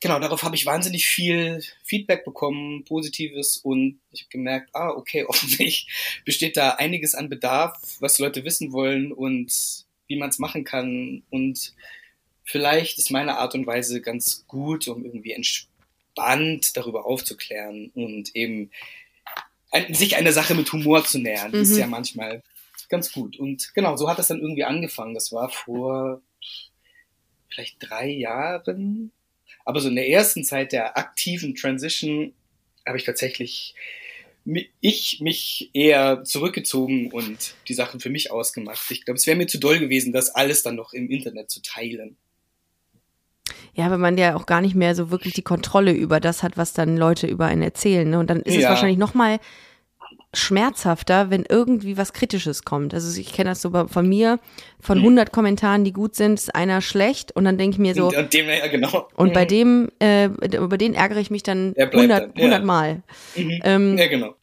Speaker 2: genau, darauf habe ich wahnsinnig viel Feedback bekommen, positives und ich habe gemerkt, ah, okay, *laughs* offensichtlich besteht da einiges an Bedarf, was Leute wissen wollen und wie man es machen kann. Und vielleicht ist meine Art und Weise ganz gut, um irgendwie entspannt darüber aufzuklären und eben sich einer Sache mit Humor zu nähern. Mhm. Ist ja manchmal ganz gut. Und genau, so hat das dann irgendwie angefangen. Das war vor vielleicht drei Jahren. Aber so in der ersten Zeit der aktiven Transition habe ich tatsächlich ich mich eher zurückgezogen und die Sachen für mich ausgemacht. Ich glaube, es wäre mir zu doll gewesen, das alles dann noch im Internet zu teilen.
Speaker 1: Ja, wenn man ja auch gar nicht mehr so wirklich die Kontrolle über das hat, was dann Leute über einen erzählen. Ne? Und dann ist ja. es wahrscheinlich noch mal schmerzhafter, wenn irgendwie was Kritisches kommt. Also ich kenne das so von mir, von 100 mhm. Kommentaren, die gut sind, ist einer schlecht und dann denke ich mir so.
Speaker 2: Und, dem, ja, genau.
Speaker 1: und bei mhm. dem, äh, über den ärgere ich mich dann 100, 100 Mal.
Speaker 2: Mhm. Ähm, ja, genau.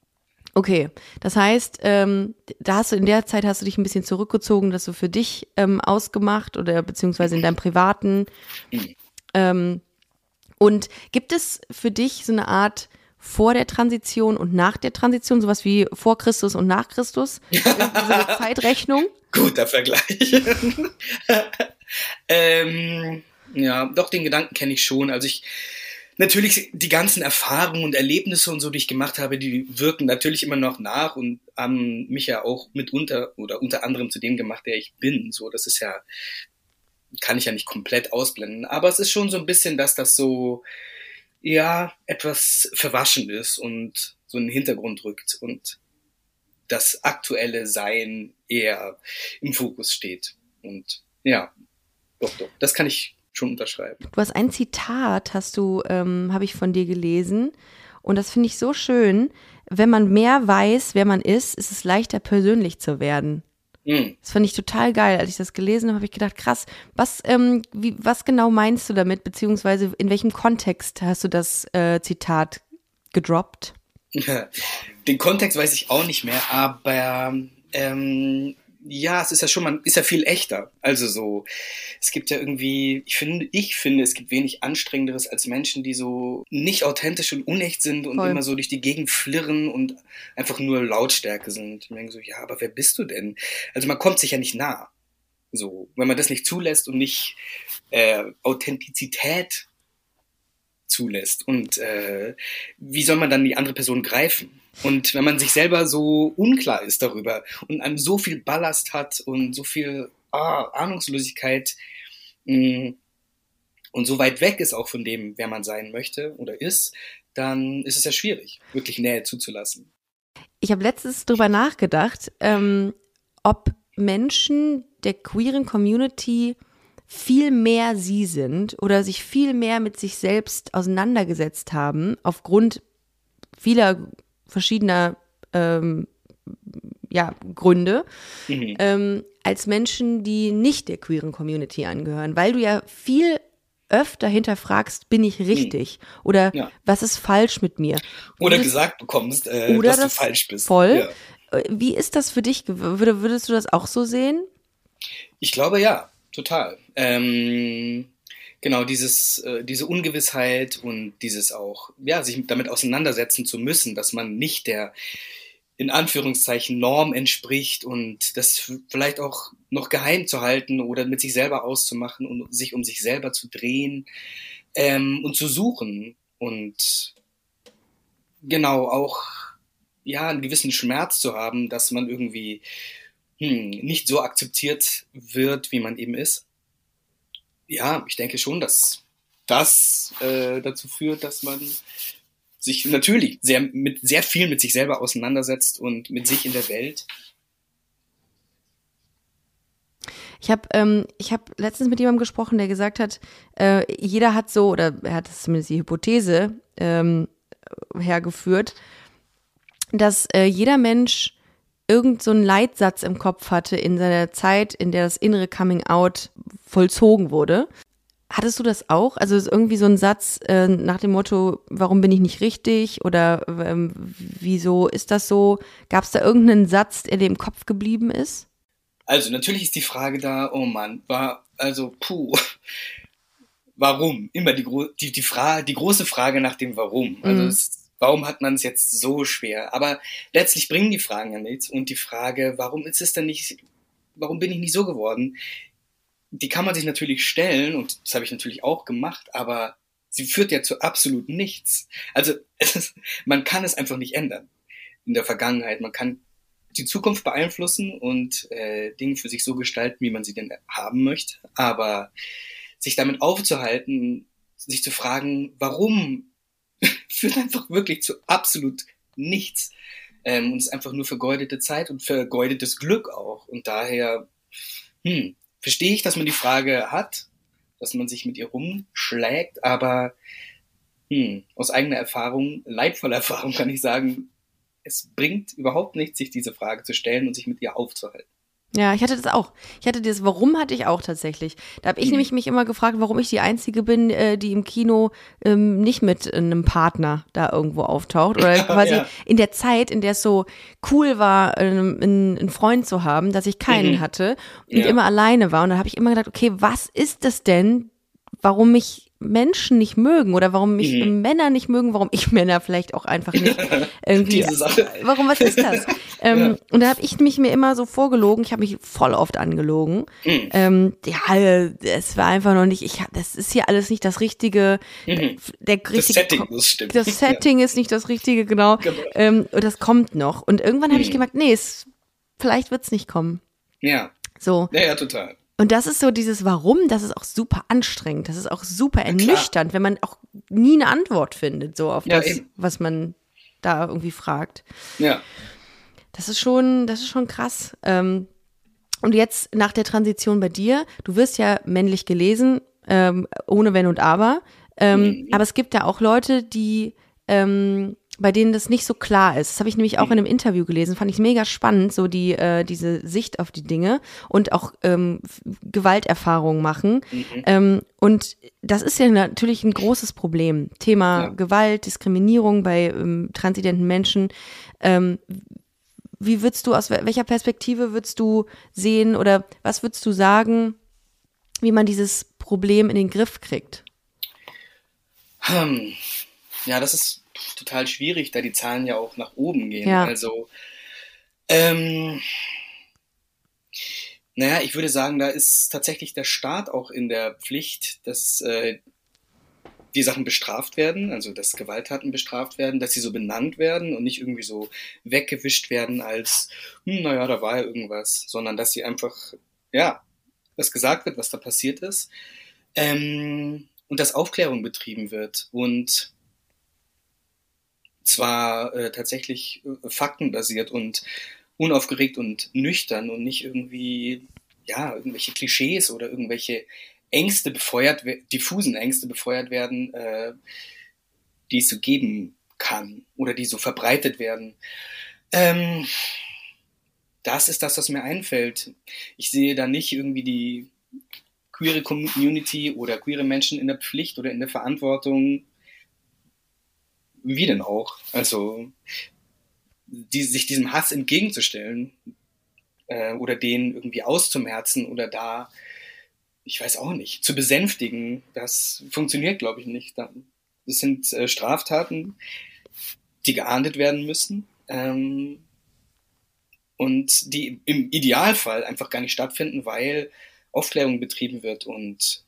Speaker 1: Okay, das heißt, ähm, da hast du in der Zeit hast du dich ein bisschen zurückgezogen, das so für dich ähm, ausgemacht oder beziehungsweise in deinem privaten. Mhm. Ähm, und gibt es für dich so eine Art vor der Transition und nach der Transition, sowas wie vor Christus und nach Christus, *laughs* diese Zeitrechnung.
Speaker 2: Guter Vergleich. *laughs* ähm, ja, doch, den Gedanken kenne ich schon. Also ich, natürlich die ganzen Erfahrungen und Erlebnisse und so, die ich gemacht habe, die wirken natürlich immer noch nach und haben mich ja auch mitunter oder unter anderem zu dem gemacht, der ich bin. So, das ist ja, kann ich ja nicht komplett ausblenden. Aber es ist schon so ein bisschen, dass das so, ja, etwas verwaschen ist und so in den Hintergrund rückt und das aktuelle Sein eher im Fokus steht. Und ja, doch, doch, das kann ich schon unterschreiben.
Speaker 1: Du hast ein Zitat, hast du, ähm, habe ich von dir gelesen. Und das finde ich so schön. Wenn man mehr weiß, wer man ist, ist es leichter, persönlich zu werden. Mhm. Das fand ich total geil. Als ich das gelesen habe, habe ich gedacht, krass, was, ähm, wie, was genau meinst du damit, beziehungsweise in welchem Kontext hast du das äh, Zitat gedroppt? *laughs*
Speaker 2: Den Kontext weiß ich auch nicht mehr, aber ähm, ja, es ist ja schon, man ist ja viel echter. Also so, es gibt ja irgendwie, ich finde, ich finde, es gibt wenig anstrengenderes als Menschen, die so nicht authentisch und unecht sind und Voll. immer so durch die Gegend flirren und einfach nur Lautstärke sind. Ich denke so, ja, aber wer bist du denn? Also man kommt sich ja nicht nah. So, wenn man das nicht zulässt und nicht äh, Authentizität zulässt. Und äh, wie soll man dann die andere Person greifen? Und wenn man sich selber so unklar ist darüber und einem so viel Ballast hat und so viel ah, Ahnungslosigkeit mh, mm, und so weit weg ist auch von dem, wer man sein möchte oder ist, dann ist es ja schwierig, wirklich Nähe zuzulassen.
Speaker 1: Ich habe letztens darüber nachgedacht, ähm, ob Menschen der queeren Community viel mehr sie sind oder sich viel mehr mit sich selbst auseinandergesetzt haben, aufgrund vieler verschiedener ähm, ja, Gründe, mhm. ähm, als Menschen, die nicht der queeren Community angehören, weil du ja viel öfter hinterfragst, bin ich richtig? Mhm. Oder ja. was ist falsch mit mir?
Speaker 2: Oder das, gesagt bekommst, äh, oder dass das du falsch bist.
Speaker 1: Voll. Ja. Äh, wie ist das für dich? Würdest du das auch so sehen?
Speaker 2: Ich glaube ja, total. Ähm, genau dieses, äh, diese Ungewissheit und dieses auch, ja, sich damit auseinandersetzen zu müssen, dass man nicht der in Anführungszeichen Norm entspricht und das vielleicht auch noch geheim zu halten oder mit sich selber auszumachen und sich um sich selber zu drehen ähm, und zu suchen und genau auch ja einen gewissen Schmerz zu haben, dass man irgendwie hm, nicht so akzeptiert wird, wie man eben ist ja, ich denke schon, dass das äh, dazu führt, dass man sich natürlich sehr mit sehr viel mit sich selber auseinandersetzt und mit sich in der Welt.
Speaker 1: Ich habe ähm, habe letztens mit jemandem gesprochen, der gesagt hat, äh, jeder hat so oder er hat zumindest die Hypothese ähm, hergeführt, dass äh, jeder Mensch irgend so einen Leitsatz im Kopf hatte in seiner Zeit, in der das innere Coming Out vollzogen wurde. Hattest du das auch? Also ist irgendwie so ein Satz äh, nach dem Motto, warum bin ich nicht richtig oder ähm, wieso ist das so? Gab es da irgendeinen Satz, der dir im Kopf geblieben ist?
Speaker 2: Also natürlich ist die Frage da, oh Mann, war also puh, warum? Immer die, die, die, Frage, die große Frage nach dem Warum. Also mhm. es, warum hat man es jetzt so schwer? Aber letztlich bringen die Fragen ja nichts. Und die Frage, warum ist es denn nicht, warum bin ich nicht so geworden? Die kann man sich natürlich stellen und das habe ich natürlich auch gemacht, aber sie führt ja zu absolut nichts. Also *laughs* ist, man kann es einfach nicht ändern in der Vergangenheit. Man kann die Zukunft beeinflussen und äh, Dinge für sich so gestalten, wie man sie denn haben möchte. Aber sich damit aufzuhalten, sich zu fragen, warum *laughs* führt einfach wirklich zu absolut nichts. Ähm, und ist einfach nur vergeudete Zeit und vergeudetes Glück auch. Und daher hm, verstehe ich, dass man die Frage hat, dass man sich mit ihr rumschlägt, aber hm, aus eigener Erfahrung, leidvoller *laughs* Erfahrung kann ich sagen, es bringt überhaupt nichts, sich diese Frage zu stellen und sich mit ihr aufzuhalten.
Speaker 1: Ja, ich hatte das auch. Ich hatte das, warum hatte ich auch tatsächlich. Da habe ich mhm. nämlich mich immer gefragt, warum ich die Einzige bin, äh, die im Kino ähm, nicht mit einem Partner da irgendwo auftaucht. Oder *laughs* quasi ja. in der Zeit, in der es so cool war, ähm, einen, einen Freund zu haben, dass ich keinen mhm. hatte und ja. immer alleine war. Und da habe ich immer gedacht, okay, was ist das denn, warum ich Menschen nicht mögen oder warum mich mhm. Männer nicht mögen, warum ich Männer vielleicht auch einfach nicht *laughs* irgendwie. Diese Sache. Warum, was ist das? *laughs* ähm, ja. Und da habe ich mich mir immer so vorgelogen, ich habe mich voll oft angelogen. Mhm. Ähm, ja, es war einfach noch nicht, ich das ist hier alles nicht das richtige, mhm. der richtige, das *laughs* Setting, das stimmt. Das Setting ja. ist nicht das richtige, genau. genau. Ähm, und das kommt noch. Und irgendwann habe ich mhm. gemerkt, nee, es, vielleicht wird's nicht kommen.
Speaker 2: Ja.
Speaker 1: So.
Speaker 2: Ja, ja, total.
Speaker 1: Und das ist so dieses Warum, das ist auch super anstrengend, das ist auch super ernüchternd, wenn man auch nie eine Antwort findet, so auf ja, das, eben. was man da irgendwie fragt.
Speaker 2: Ja.
Speaker 1: Das ist schon, das ist schon krass. Ähm, und jetzt nach der Transition bei dir, du wirst ja männlich gelesen, ähm, ohne Wenn und Aber. Ähm, mhm. Aber es gibt ja auch Leute, die ähm, bei denen das nicht so klar ist. Das habe ich nämlich auch in einem Interview gelesen, fand ich mega spannend, so die äh, diese Sicht auf die Dinge und auch ähm, Gewalterfahrungen machen. Mhm. Ähm, und das ist ja natürlich ein großes Problem. Thema ja. Gewalt, Diskriminierung bei ähm, transidenten Menschen. Ähm, wie würdest du, aus welcher Perspektive würdest du sehen oder was würdest du sagen, wie man dieses Problem in den Griff kriegt?
Speaker 2: Hm. Ja, das ist total schwierig, da die Zahlen ja auch nach oben gehen. Ja. Also, ähm, naja, ich würde sagen, da ist tatsächlich der Staat auch in der Pflicht, dass äh, die Sachen bestraft werden, also dass Gewalttaten bestraft werden, dass sie so benannt werden und nicht irgendwie so weggewischt werden als, hm, naja, da war ja irgendwas, sondern dass sie einfach, ja, dass gesagt wird, was da passiert ist. Ähm, und dass Aufklärung betrieben wird. Und zwar äh, tatsächlich äh, faktenbasiert und unaufgeregt und nüchtern und nicht irgendwie, ja, irgendwelche Klischees oder irgendwelche Ängste befeuert, diffusen Ängste befeuert werden, äh, die es so geben kann oder die so verbreitet werden. Ähm, das ist das, was mir einfällt. Ich sehe da nicht irgendwie die queere Community oder queere Menschen in der Pflicht oder in der Verantwortung, wie denn auch? Also, die, sich diesem Hass entgegenzustellen äh, oder den irgendwie auszumerzen oder da, ich weiß auch nicht, zu besänftigen, das funktioniert, glaube ich, nicht. Das sind äh, Straftaten, die geahndet werden müssen ähm, und die im Idealfall einfach gar nicht stattfinden, weil Aufklärung betrieben wird und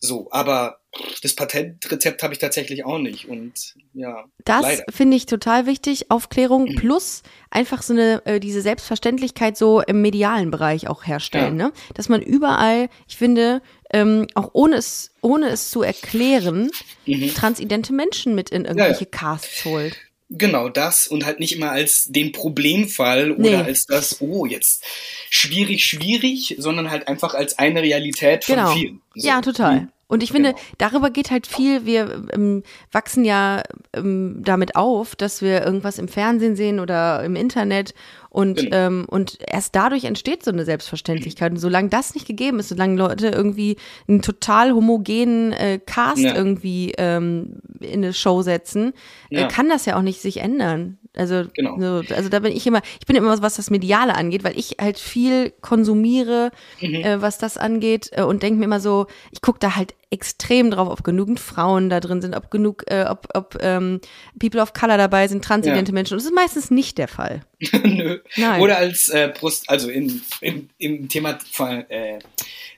Speaker 2: so, aber das Patentrezept habe ich tatsächlich auch nicht und ja.
Speaker 1: Das finde ich total wichtig, Aufklärung mhm. plus einfach so eine äh, diese Selbstverständlichkeit so im medialen Bereich auch herstellen, ja. ne? Dass man überall, ich finde, ähm, auch ohne es ohne es zu erklären, mhm. transidente Menschen mit in irgendwelche ja, ja. Casts holt.
Speaker 2: Genau das und halt nicht immer als den Problemfall nee. oder als das, oh, jetzt schwierig, schwierig, sondern halt einfach als eine Realität von
Speaker 1: genau.
Speaker 2: vielen.
Speaker 1: So. Ja, total. Und ich finde, genau. darüber geht halt viel. Wir ähm, wachsen ja ähm, damit auf, dass wir irgendwas im Fernsehen sehen oder im Internet und, genau. ähm, und erst dadurch entsteht so eine Selbstverständlichkeit. Und solange das nicht gegeben ist, solange Leute irgendwie einen total homogenen äh, Cast ja. irgendwie ähm, in eine Show setzen, äh, ja. äh, kann das ja auch nicht sich ändern. Also, genau. so, also da bin ich immer, ich bin immer, was das Mediale angeht, weil ich halt viel konsumiere, mhm. äh, was das angeht äh, und denke mir immer so, ich gucke da halt extrem drauf, ob genügend Frauen da drin sind, ob genug, äh, ob, ob ähm, People of Color dabei sind, transidente ja. Menschen. Und das ist meistens nicht der Fall. *laughs*
Speaker 2: Nö. Nein. Oder als äh, Brust, also in, in, im Thema von, äh,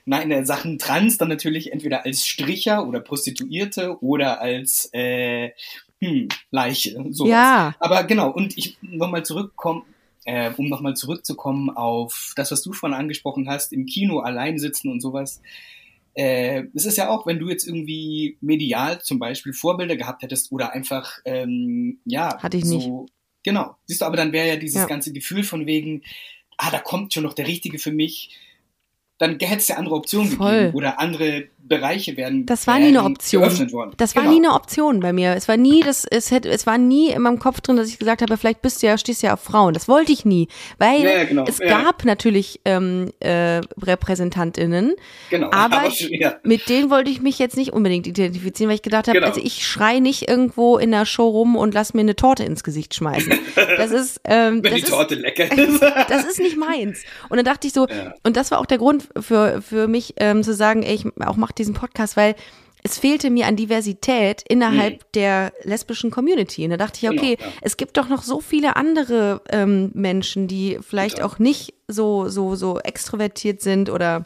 Speaker 2: nein, in Sachen Trans dann natürlich entweder als Stricher oder Prostituierte oder als äh, hm, Leiche. Sowas.
Speaker 1: Ja.
Speaker 2: Aber genau, und ich nochmal zurückkommen, äh, um nochmal zurückzukommen auf das, was du vorhin angesprochen hast, im Kino allein sitzen und sowas. Äh, es ist ja auch, wenn du jetzt irgendwie medial zum Beispiel Vorbilder gehabt hättest oder einfach, ähm, ja,
Speaker 1: hatte ich so, nicht.
Speaker 2: Genau. Siehst du, aber dann wäre ja dieses ja. ganze Gefühl von wegen, ah, da kommt schon noch der Richtige für mich dann hätte es ja andere Optionen Voll. gegeben oder andere Bereiche werden.
Speaker 1: Das war nie eine Option. Worden. Das war genau. nie eine Option bei mir. Es war nie, das, es, hätte, es war nie in meinem Kopf drin, dass ich gesagt habe, vielleicht bist du ja, stehst du ja auf Frauen. Das wollte ich nie, weil ja, ja, genau. es ja. gab natürlich ähm, äh, Repräsentantinnen, genau. *laughs* aber, aber mit denen wollte ich mich jetzt nicht unbedingt identifizieren, weil ich gedacht habe, genau. also ich schrei nicht irgendwo in der Show rum und lass mir eine Torte ins Gesicht schmeißen. Das ist, ähm, *laughs*
Speaker 2: wenn
Speaker 1: das
Speaker 2: die Torte
Speaker 1: ist,
Speaker 2: lecker ist. *laughs*
Speaker 1: das ist nicht meins. Und dann dachte ich so, und das war auch der Grund für, für mich ähm, zu sagen, ey, ich auch mach diesen Podcast, weil es fehlte mir an Diversität innerhalb mhm. der lesbischen Community. Und da dachte ich, genau, okay, genau, ja. es gibt doch noch so viele andere ähm, Menschen, die vielleicht ja. auch nicht so, so, so extrovertiert sind oder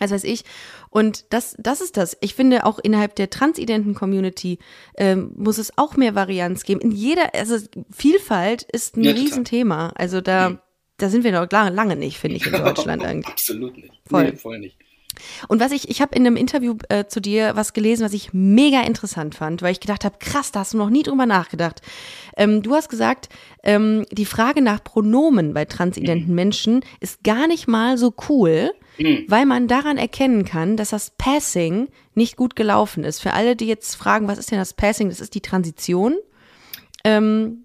Speaker 1: was weiß ich. Und das, das ist das. Ich finde, auch innerhalb der transidenten Community ähm, muss es auch mehr Varianz geben. In jeder, also Vielfalt ist ein ja, Riesenthema. Also da, mhm. Da sind wir noch lange, lange nicht, finde ich, in Deutschland *laughs* eigentlich.
Speaker 2: Absolut nicht. Voll. Nee, voll nicht.
Speaker 1: Und was ich, ich habe in einem Interview äh, zu dir was gelesen, was ich mega interessant fand, weil ich gedacht habe, krass, da hast du noch nie drüber nachgedacht. Ähm, du hast gesagt, ähm, die Frage nach Pronomen bei transidenten mhm. Menschen ist gar nicht mal so cool, mhm. weil man daran erkennen kann, dass das Passing nicht gut gelaufen ist. Für alle, die jetzt fragen, was ist denn das Passing? Das ist die Transition. Ähm,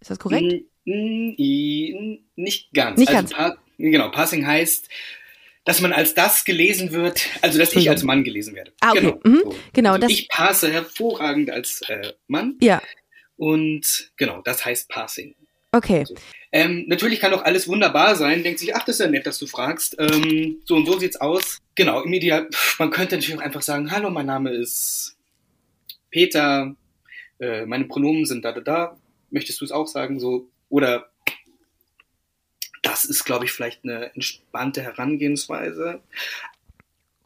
Speaker 1: ist das korrekt?
Speaker 2: Nicht ganz.
Speaker 1: Nicht also, ganz.
Speaker 2: genau, Passing heißt, dass man als das gelesen wird, also dass ich als Mann gelesen werde.
Speaker 1: Ah, okay. Genau. Mhm. So. genau
Speaker 2: also ich passe hervorragend als äh, Mann.
Speaker 1: Ja.
Speaker 2: Und genau, das heißt Passing.
Speaker 1: Okay.
Speaker 2: So. Ähm, natürlich kann auch alles wunderbar sein, denkt sich, ach, das ist ja nett, dass du fragst. Ähm, so und so sieht's aus. Genau, im Ideal, man könnte natürlich auch einfach sagen, hallo, mein Name ist Peter, äh, meine Pronomen sind da, da, da. Möchtest du es auch sagen? So, oder das ist, glaube ich, vielleicht eine entspannte Herangehensweise.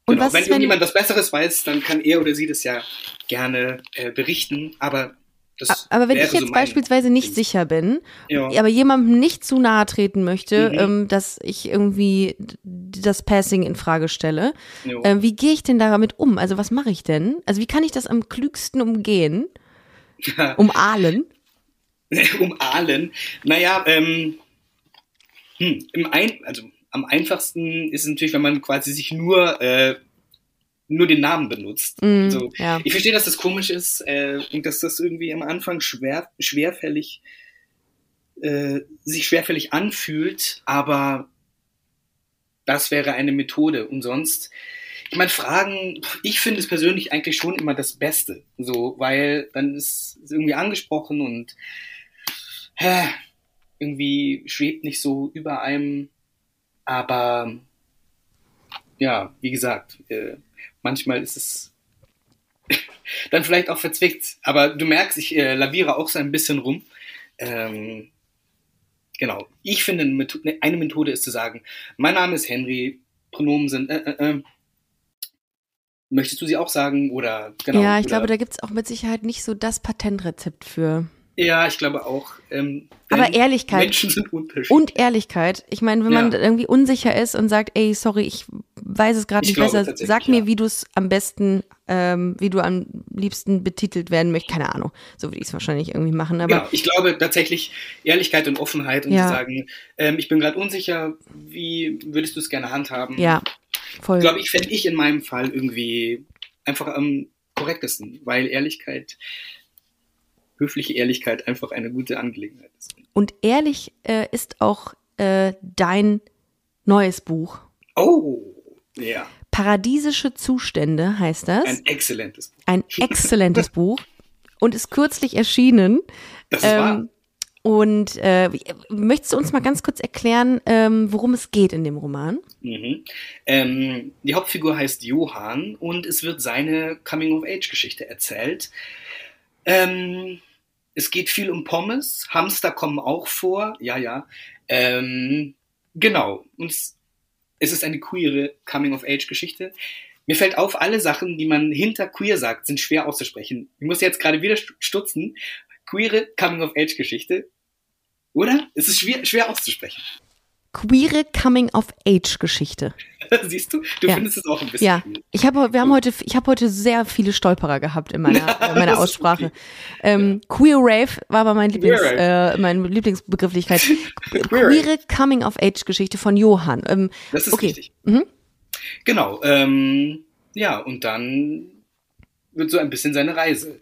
Speaker 2: Und genau. wenn irgendjemand was Besseres weiß, dann kann er oder sie das ja gerne äh, berichten. Aber das
Speaker 1: aber wenn ich jetzt so beispielsweise nicht Ding. sicher bin, ja. aber jemandem nicht zu nahe treten möchte, mhm. ähm, dass ich irgendwie das Passing in Frage stelle, äh, wie gehe ich denn damit um? Also was mache ich denn? Also wie kann ich das am klügsten umgehen? *laughs* um Ahlen? *laughs*
Speaker 2: um Ahlen? Naja, ähm, hm, im ein, also am einfachsten ist es natürlich, wenn man quasi sich nur äh, nur den Namen benutzt.
Speaker 1: Mm, so. ja.
Speaker 2: Ich verstehe, dass das komisch ist äh, und dass das irgendwie am Anfang schwer, schwerfällig äh, sich schwerfällig anfühlt, aber das wäre eine Methode. Und sonst, ich meine, Fragen, ich finde es persönlich eigentlich schon immer das Beste, so, weil dann ist es irgendwie angesprochen und hä, irgendwie schwebt nicht so über einem. Aber ja, wie gesagt, äh, manchmal ist es *laughs* dann vielleicht auch verzwickt. Aber du merkst, ich äh, laviere auch so ein bisschen rum. Ähm, genau. Ich finde, eine Methode ist zu sagen, mein Name ist Henry, Pronomen sind, äh, äh, äh möchtest du sie auch sagen? Oder genau.
Speaker 1: Ja, ich
Speaker 2: oder,
Speaker 1: glaube, da gibt es auch mit Sicherheit nicht so das Patentrezept für.
Speaker 2: Ja, ich glaube auch. Ähm,
Speaker 1: aber Ehrlichkeit.
Speaker 2: Menschen sind unterschiedlich.
Speaker 1: Und Ehrlichkeit. Ich meine, wenn man irgendwie unsicher ist und sagt, ey, sorry, ich weiß es gerade nicht besser, sag mir, ja. wie du es am besten, ähm, wie du am liebsten betitelt werden möchtest. Keine Ahnung. So würde ich es wahrscheinlich irgendwie machen. Aber
Speaker 2: ja, ich glaube tatsächlich Ehrlichkeit und Offenheit und ja. zu sagen, ähm, ich bin gerade unsicher, wie würdest du es gerne handhaben?
Speaker 1: Ja, voll.
Speaker 2: Glaube ich, fände ich in meinem Fall irgendwie einfach am korrektesten, weil Ehrlichkeit höfliche Ehrlichkeit einfach eine gute Angelegenheit ist.
Speaker 1: Und ehrlich äh, ist auch äh, dein neues Buch.
Speaker 2: Oh, ja.
Speaker 1: Paradiesische Zustände heißt das.
Speaker 2: Ein exzellentes
Speaker 1: Buch. Ein *laughs* exzellentes Buch und ist kürzlich erschienen.
Speaker 2: Das ist ähm, wahr.
Speaker 1: Und äh, möchtest du uns mal ganz kurz erklären, ähm, worum es geht in dem Roman?
Speaker 2: Mhm. Ähm, die Hauptfigur heißt Johann und es wird seine Coming-of-Age-Geschichte erzählt. Ähm, es geht viel um Pommes. Hamster kommen auch vor. Ja, ja. Ähm, genau. Und es, ist eine queere Coming-of-Age-Geschichte. Mir fällt auf, alle Sachen, die man hinter queer sagt, sind schwer auszusprechen. Ich muss jetzt gerade wieder stutzen. Queere Coming-of-Age-Geschichte. Oder? Es ist schwer, schwer auszusprechen
Speaker 1: queere Coming-of-Age-Geschichte. *laughs*
Speaker 2: Siehst du? Du ja. findest es auch ein bisschen.
Speaker 1: Ja, ich habe, wir haben heute, ich habe heute sehr viele Stolperer gehabt in meiner, *laughs* in meiner Aussprache. Okay. Ähm, ja. Queer Rave war aber mein Lieblings, äh, meine Lieblingsbegrifflichkeit. *laughs* queere Coming-of-Age-Geschichte von Johann. Ähm,
Speaker 2: das ist okay. richtig. Mhm. Genau. Ähm, ja, und dann wird so ein bisschen seine Reise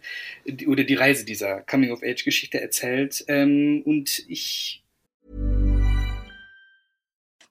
Speaker 2: oder die Reise dieser Coming-of-Age-Geschichte erzählt. Ähm, und ich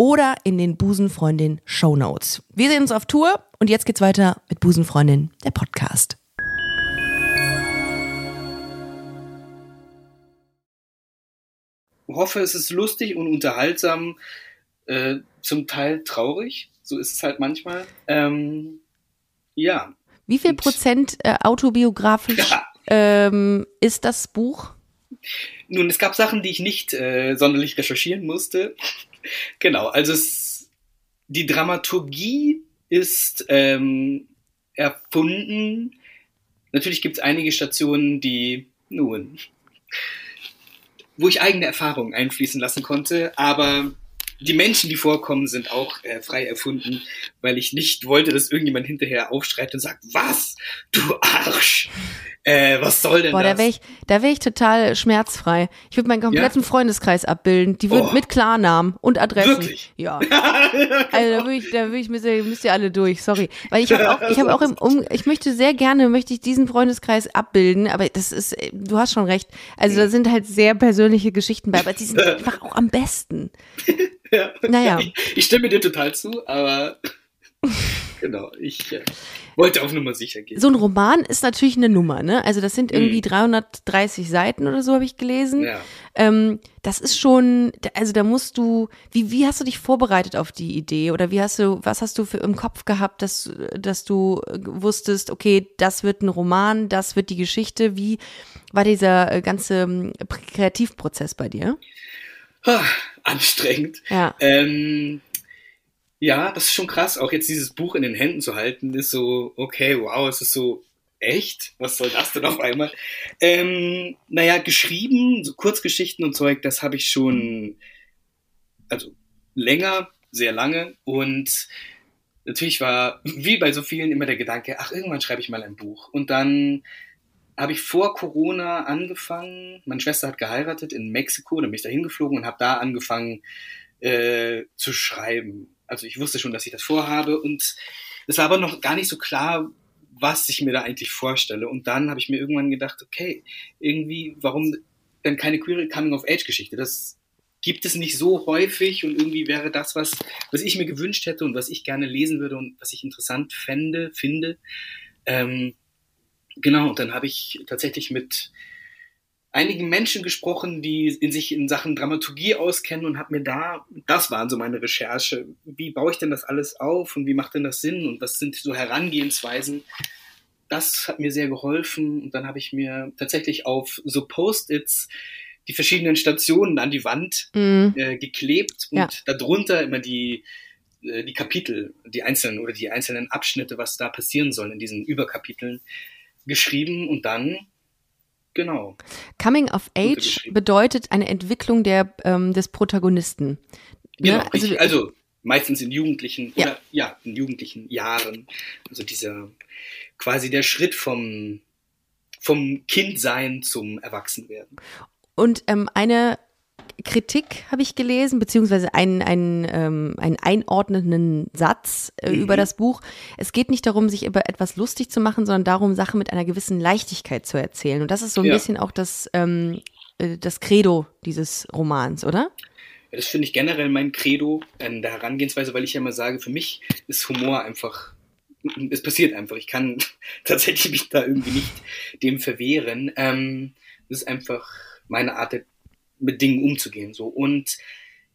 Speaker 1: oder in den Busenfreundin Show Notes. Wir sehen uns auf Tour und jetzt geht's weiter mit Busenfreundin, der Podcast.
Speaker 2: Ich hoffe, es ist lustig und unterhaltsam, äh, zum Teil traurig. So ist es halt manchmal. Ähm, ja.
Speaker 1: Wie viel Prozent äh, autobiografisch ja. ähm, ist das Buch?
Speaker 2: Nun, es gab Sachen, die ich nicht äh, sonderlich recherchieren musste. Genau, also es, die Dramaturgie ist ähm, erfunden. Natürlich gibt es einige Stationen, die nun, wo ich eigene Erfahrungen einfließen lassen konnte, aber die Menschen, die vorkommen, sind auch äh, frei erfunden, weil ich nicht wollte, dass irgendjemand hinterher aufschreit und sagt, was, du Arsch, äh, was soll denn
Speaker 1: Boah,
Speaker 2: das?
Speaker 1: da wäre ich, da wäre ich total schmerzfrei. Ich würde meinen kompletten ja? Freundeskreis abbilden. Die würden oh. mit Klarnamen und Adressen.
Speaker 2: Wirklich?
Speaker 1: Ja. *laughs* also da würde ich, da würde ich müsst ihr, müsst ihr alle durch. Sorry, weil ich habe auch, ich habe auch im, um, ich möchte sehr gerne, möchte ich diesen Freundeskreis abbilden, aber das ist, du hast schon recht. Also da sind halt sehr persönliche Geschichten bei, aber die sind *laughs* einfach auch am besten.
Speaker 2: Ja. Naja. Ich, ich stimme dir total zu, aber *laughs* genau, ich äh, wollte auf Nummer sicher gehen.
Speaker 1: So ein Roman ist natürlich eine Nummer, ne? Also das sind irgendwie mhm. 330 Seiten oder so, habe ich gelesen. Ja. Ähm, das ist schon, also da musst du, wie, wie hast du dich vorbereitet auf die Idee? Oder wie hast du, was hast du für im Kopf gehabt, dass, dass du wusstest, okay, das wird ein Roman, das wird die Geschichte. Wie war dieser äh, ganze ähm, Kreativprozess bei dir?
Speaker 2: Ah, anstrengend.
Speaker 1: Ja.
Speaker 2: Ähm, ja, das ist schon krass. Auch jetzt dieses Buch in den Händen zu halten, ist so, okay, wow, es ist so echt. Was soll das denn auf einmal? Ähm, naja, geschrieben, so Kurzgeschichten und Zeug, das habe ich schon, also länger, sehr lange. Und natürlich war, wie bei so vielen, immer der Gedanke, ach, irgendwann schreibe ich mal ein Buch. Und dann habe ich vor Corona angefangen. Meine Schwester hat geheiratet in Mexiko, dann bin ich da hingeflogen und habe da angefangen äh, zu schreiben. Also ich wusste schon, dass ich das vorhabe und es war aber noch gar nicht so klar, was ich mir da eigentlich vorstelle. Und dann habe ich mir irgendwann gedacht, okay, irgendwie, warum denn keine queere Coming-of-Age-Geschichte? Das gibt es nicht so häufig und irgendwie wäre das, was, was ich mir gewünscht hätte und was ich gerne lesen würde und was ich interessant fände, finde. Ähm, Genau, und dann habe ich tatsächlich mit einigen Menschen gesprochen, die in sich in Sachen Dramaturgie auskennen und habe mir da, das waren so meine Recherche, wie baue ich denn das alles auf und wie macht denn das Sinn und was sind so Herangehensweisen. Das hat mir sehr geholfen und dann habe ich mir tatsächlich auf so Post-its die verschiedenen Stationen an die Wand mhm. äh, geklebt und ja. darunter immer die äh, die Kapitel, die einzelnen oder die einzelnen Abschnitte, was da passieren soll in diesen Überkapiteln geschrieben und dann Genau.
Speaker 1: Coming of Age bedeutet eine Entwicklung der, ähm, des Protagonisten.
Speaker 2: Ne? Genau, also, ich, also, meistens in jugendlichen ja. oder ja, in jugendlichen Jahren. Also dieser quasi der Schritt vom, vom Kindsein zum Erwachsenwerden.
Speaker 1: Und ähm, eine Kritik habe ich gelesen, beziehungsweise einen, einen, ähm, einen einordnenden Satz äh, mhm. über das Buch. Es geht nicht darum, sich über etwas lustig zu machen, sondern darum, Sachen mit einer gewissen Leichtigkeit zu erzählen. Und das ist so ein ja. bisschen auch das, ähm, äh, das Credo dieses Romans, oder?
Speaker 2: Das finde ich generell mein Credo an der Herangehensweise, weil ich ja immer sage, für mich ist Humor einfach, es passiert einfach. Ich kann *laughs* tatsächlich mich da irgendwie nicht dem verwehren. Ähm, das ist einfach meine Art, mit Dingen umzugehen. So. Und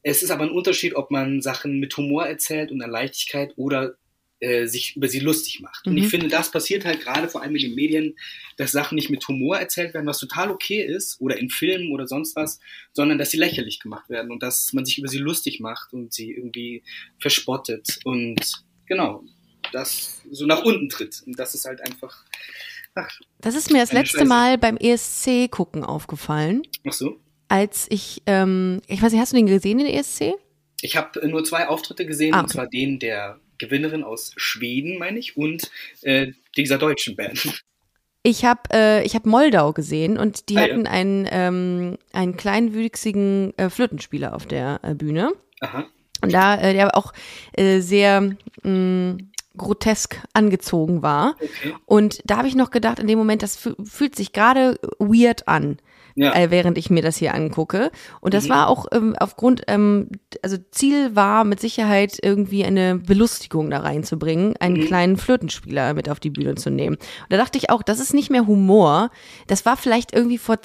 Speaker 2: es ist aber ein Unterschied, ob man Sachen mit Humor erzählt und an Leichtigkeit oder äh, sich über sie lustig macht. Mhm. Und ich mhm. finde, das passiert halt gerade vor allem in den Medien, dass Sachen nicht mit Humor erzählt werden, was total okay ist, oder in Filmen oder sonst was, sondern dass sie lächerlich gemacht werden und dass man sich über sie lustig macht und sie irgendwie verspottet und genau, das so nach unten tritt. Und das ist halt einfach.
Speaker 1: Ach, das ist mir das letzte Scheiße. Mal beim ESC gucken aufgefallen.
Speaker 2: Ach so.
Speaker 1: Als ich, ähm, ich weiß nicht, hast du den gesehen, den ESC?
Speaker 2: Ich habe nur zwei Auftritte gesehen, ah, okay. und zwar den der Gewinnerin aus Schweden, meine ich, und äh, dieser deutschen Band.
Speaker 1: Ich habe äh, hab Moldau gesehen und die ah, hatten ja. einen, ähm, einen kleinwüchsigen äh, Flötenspieler auf der äh, Bühne. Aha. Und da, äh, der auch äh, sehr mh, mm, grotesk angezogen war. Okay. Und da habe ich noch gedacht, in dem Moment, das fühlt sich gerade weird an ja. äh, während ich mir das hier angucke. Und das mhm. war auch ähm, aufgrund, ähm, also Ziel war mit Sicherheit irgendwie eine Belustigung da reinzubringen, einen mhm. kleinen Flötenspieler mit auf die Bühne zu nehmen. Und da dachte ich auch, das ist nicht mehr Humor. Das war vielleicht irgendwie vor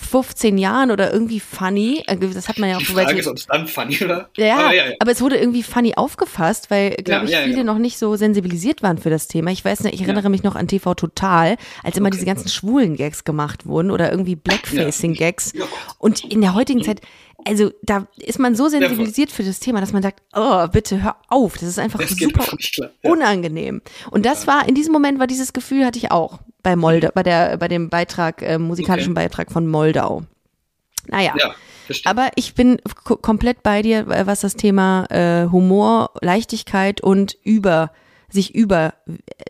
Speaker 1: 15 Jahren oder irgendwie funny. Äh, das hat man ja auch.
Speaker 2: Die Frage ist, ob es dann funny oder?
Speaker 1: Ja, aber, ja, ja, aber es wurde irgendwie funny aufgefasst, weil, glaube ich, viele noch nicht so sensibilisiert waren für das Thema. Ich weiß nicht, ich erinnere mich noch an TV Total, als immer okay. diese ganzen schwulen Gags gemacht wurden oder irgendwie Blackfacing-Gags. Und in der heutigen Zeit also da ist man so sensibilisiert für das Thema, dass man sagt, oh, bitte hör auf, das ist einfach das super ja. unangenehm. Und das war, in diesem Moment war dieses Gefühl, hatte ich auch bei Moldau, bei der, bei dem Beitrag, äh, musikalischen okay. Beitrag von Moldau. Naja. Ja. Aber ich bin komplett bei dir, äh, was das Thema äh, Humor, Leichtigkeit und über sich über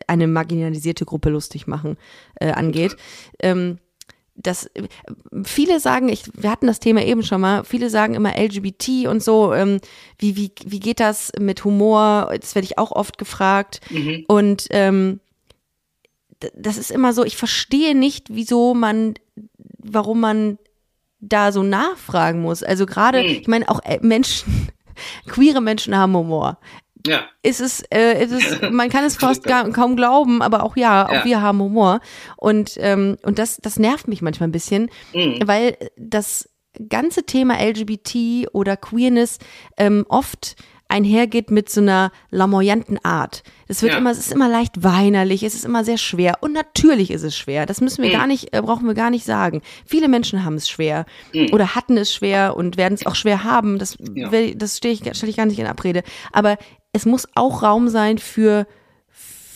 Speaker 1: eine marginalisierte Gruppe lustig machen äh, angeht. Ähm, das viele sagen, ich, wir hatten das Thema eben schon mal, viele sagen immer LGBT und so, ähm, wie, wie, wie geht das mit Humor? Das werde ich auch oft gefragt. Mhm. Und ähm, das ist immer so, ich verstehe nicht, wieso man, warum man da so nachfragen muss. Also gerade, mhm. ich meine, auch äh, Menschen, *laughs* queere Menschen haben Humor. Ja. Ist es, äh, ist es, *laughs* man kann es fast gar, kaum glauben, aber auch ja, auch ja. wir haben Humor. Und, ähm, und das, das nervt mich manchmal ein bisschen, mhm. weil das ganze Thema LGBT oder Queerness ähm, oft einhergeht mit so einer lamoyanten Art. Es wird ja. immer, es ist immer leicht weinerlich, es ist immer sehr schwer. Und natürlich ist es schwer. Das müssen wir mhm. gar nicht, äh, brauchen wir gar nicht sagen. Viele Menschen haben es schwer mhm. oder hatten es schwer und werden es auch schwer haben. Das, ja. das stehe ich, stelle ich gar nicht in Abrede. Aber es muss auch Raum sein für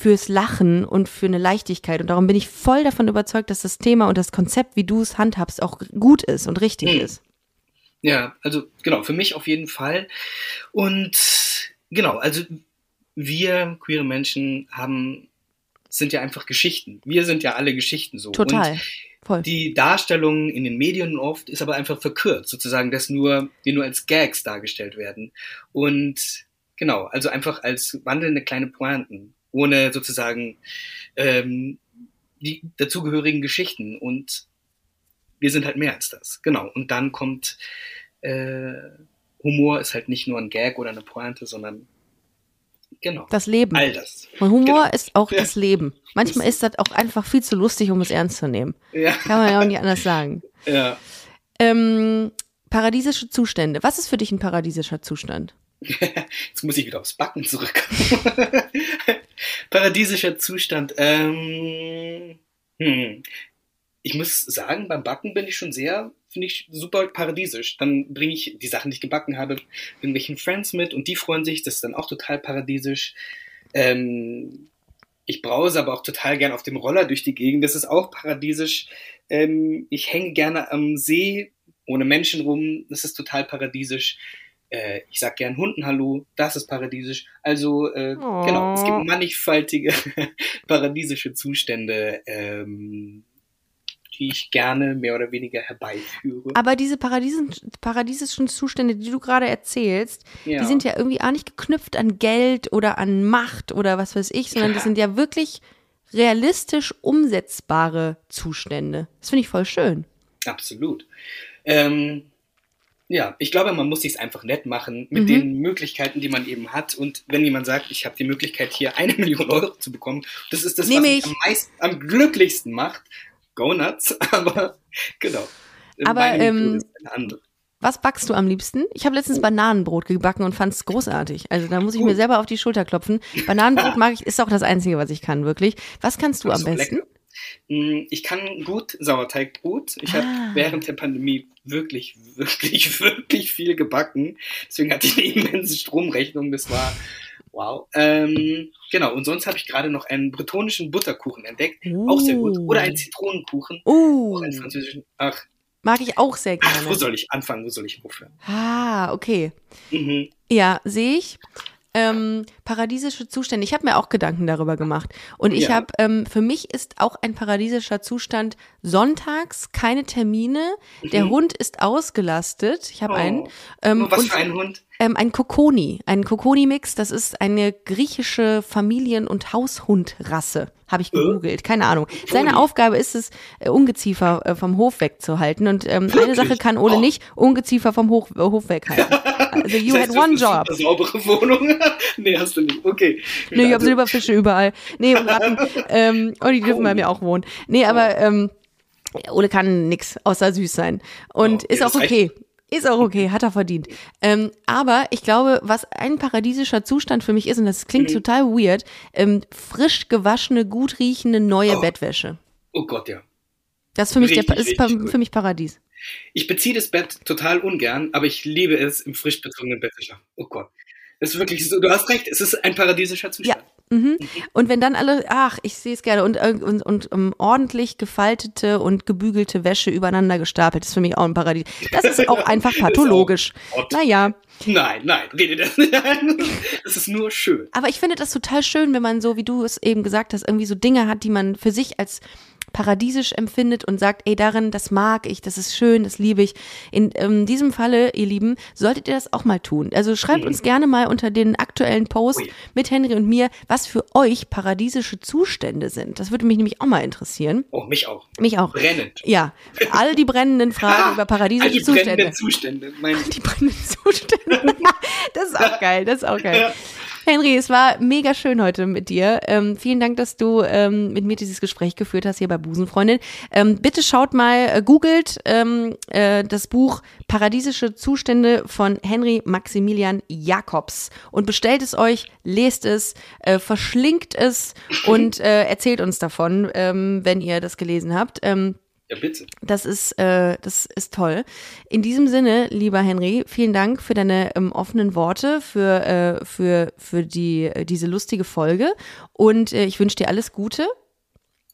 Speaker 1: fürs Lachen und für eine Leichtigkeit. Und darum bin ich voll davon überzeugt, dass das Thema und das Konzept, wie du es handhabst, auch gut ist und richtig mhm. ist.
Speaker 2: Ja, also genau, für mich auf jeden Fall. Und genau, also wir queere Menschen haben, sind ja einfach Geschichten. Wir sind ja alle Geschichten so.
Speaker 1: Total. Und
Speaker 2: Voll. Die Darstellung in den Medien oft ist aber einfach verkürzt, sozusagen, dass nur, die nur als Gags dargestellt werden. Und Genau, also einfach als wandelnde kleine Pointen, ohne sozusagen ähm, die dazugehörigen Geschichten. Und wir sind halt mehr als das. Genau. Und dann kommt äh, Humor ist halt nicht nur ein Gag oder eine Pointe, sondern genau.
Speaker 1: Das Leben.
Speaker 2: All das.
Speaker 1: Und Humor genau. ist auch ja. das Leben. Manchmal ist das auch einfach viel zu lustig, um es ernst zu nehmen. Ja. Kann man ja auch nicht anders sagen.
Speaker 2: Ja.
Speaker 1: Ähm, paradiesische Zustände. Was ist für dich ein paradiesischer Zustand? *laughs*
Speaker 2: Jetzt muss ich wieder aufs Backen zurückkommen. *laughs* Paradiesischer Zustand. Ähm, hm. Ich muss sagen, beim Backen bin ich schon sehr, finde ich super paradiesisch. Dann bringe ich die Sachen, die ich gebacken habe, irgendwelchen Friends mit und die freuen sich. Das ist dann auch total paradiesisch. Ähm, ich brause aber auch total gern auf dem Roller durch die Gegend. Das ist auch paradiesisch. Ähm, ich hänge gerne am See ohne Menschen rum. Das ist total paradiesisch äh, ich sag gern Hunden Hallo, das ist paradiesisch. Also äh, oh. genau, es gibt mannigfaltige *laughs* paradiesische Zustände, ähm, die ich gerne mehr oder weniger herbeiführe.
Speaker 1: Aber diese paradiesischen Zustände, die du gerade erzählst, ja. die sind ja irgendwie auch nicht geknüpft an Geld oder an Macht oder was weiß ich, sondern ja. die sind ja wirklich realistisch umsetzbare Zustände. Das finde ich voll schön.
Speaker 2: Absolut. Ähm, Ja, ich glaube, man muss sich einfach nett machen mit mhm. den Möglichkeiten, die man eben hat. Und wenn jemand sagt, ich habe die Möglichkeit, hier eine *laughs* Million Euro zu bekommen, das ist das,
Speaker 1: Nehm
Speaker 2: was
Speaker 1: mich
Speaker 2: am meisten, am glücklichsten macht. Go nuts, *laughs* aber genau.
Speaker 1: Aber ähm, was backst du am liebsten? Ich habe letztens Bananenbrot gebacken und fand es großartig. Also da muss ich mir selber auf die Schulter klopfen. Bananenbrot *laughs* mag ich, ist auch das Einzige, was ich kann, wirklich. Was kannst du am besten? Lecker.
Speaker 2: Hm, ich kann gut Sauerteigbrot. Ich ah. habe während der Pandemie wirklich, wirklich, *laughs* wirklich viel gebacken. Deswegen hatte ich eine immense Stromrechnung. Das war wow. Ähm, genau, und sonst habe ich gerade noch einen bretonischen Butterkuchen entdeckt. Uh. Auch sehr gut. Oder einen Zitronenkuchen.
Speaker 1: Uh.
Speaker 2: Auch einen französischen. Ach,
Speaker 1: Mag ich auch sehr gerne.
Speaker 2: Ach, wo soll ich anfangen? Wo soll ich aufhören?
Speaker 1: Ah, okay.
Speaker 2: Mhm.
Speaker 1: Ja, sehe ich. Ähm, paradiesische Zustände. Ich habe mir auch Gedanken darüber gemacht. Und ich ja. habe, ähm, für mich ist auch ein paradiesischer Zustand sonntags, keine Termine, mhm. der Hund ist ausgelastet. Ich habe oh. einen.
Speaker 2: Ähm, Was für ein Hund?
Speaker 1: Ähm, ein Kokoni, ein Kokoni-Mix, das ist eine griechische Familien- und Haushundrasse, habe ich äh? gegoogelt, keine Ahnung. Seine Aufgabe ist es, äh, Ungeziefer äh, vom Hof wegzuhalten und ähm, eine Sache kann Ole oh. nicht, Ungeziefer vom Hof, äh, Hof weghalten. *laughs* Also you
Speaker 2: had
Speaker 1: one job.
Speaker 2: Eine saubere Wohnung? *laughs* nee, hast du nicht, okay.
Speaker 1: Nee, ich habe Silberfische überall. Nee, und Ratten, *laughs* ähm, oh, die dürfen bei mir auch wohnen. Nee, aber ähm, Ole kann nix außer süß sein. Und oh, ist auch okay. Ist auch okay, hat er verdient. Ähm, aber ich glaube, was ein paradiesischer Zustand für mich ist, und das klingt mhm. total weird, ähm, frisch gewaschene, gut riechende neue oh. Bettwäsche.
Speaker 2: Oh Gott, ja.
Speaker 1: Das ist für mich, richtig, der, ist für mich Paradies.
Speaker 2: Ich beziehe das Bett total ungern, aber ich liebe es im frisch bezogenen Bett zu schlafen. Oh Gott. Das ist wirklich so, du hast recht, es ist ein paradiesischer Zustand.
Speaker 1: Ja, Mhm. Und wenn dann alle, ach, ich sehe es gerne, und, und, und um, ordentlich gefaltete und gebügelte Wäsche übereinander gestapelt, ist für mich auch ein Paradies. Das ist auch einfach *laughs* pathologisch. naja.
Speaker 2: Nein, nein, rede das nicht. *laughs* Das ist nur schön.
Speaker 1: Aber ich finde das total schön, wenn man so, wie du es eben gesagt hast, irgendwie so Dinge hat, die man für sich als paradiesisch empfindet und sagt, ey, darin, das mag ich, das ist schön, das liebe ich. In ähm, diesem Falle, ihr Lieben, solltet ihr das auch mal tun. Also schreibt uns gerne mal unter den aktuellen Post mit Henry und mir, was für euch paradiesische Zustände sind. Das würde mich nämlich auch mal interessieren.
Speaker 2: Oh, mich auch.
Speaker 1: Mich auch.
Speaker 2: Brennend.
Speaker 1: Ja, all die brennenden Fragen *laughs* über paradiesische die Zustände.
Speaker 2: Brennenden Zustände.
Speaker 1: Die brennenden Zustände. *laughs* das ist auch geil, das ist auch geil. Henry, es war mega schön heute mit dir. Ähm, vielen Dank, dass du ähm, mit mir dieses Gespräch geführt hast hier bei Busenfreundin. Ähm, bitte schaut mal, äh, googelt ähm, äh, das Buch Paradiesische Zustände von Henry Maximilian Jacobs und bestellt es euch, lest es, äh, verschlingt es und äh, erzählt uns davon, ähm, wenn ihr das gelesen habt. Ähm,
Speaker 2: ja, bitte.
Speaker 1: Das ist, äh, das ist toll. In diesem Sinne, lieber Henry, vielen Dank für deine ähm, offenen Worte, für, äh, für, für die, äh, diese lustige Folge. Und äh, ich wünsche dir alles Gute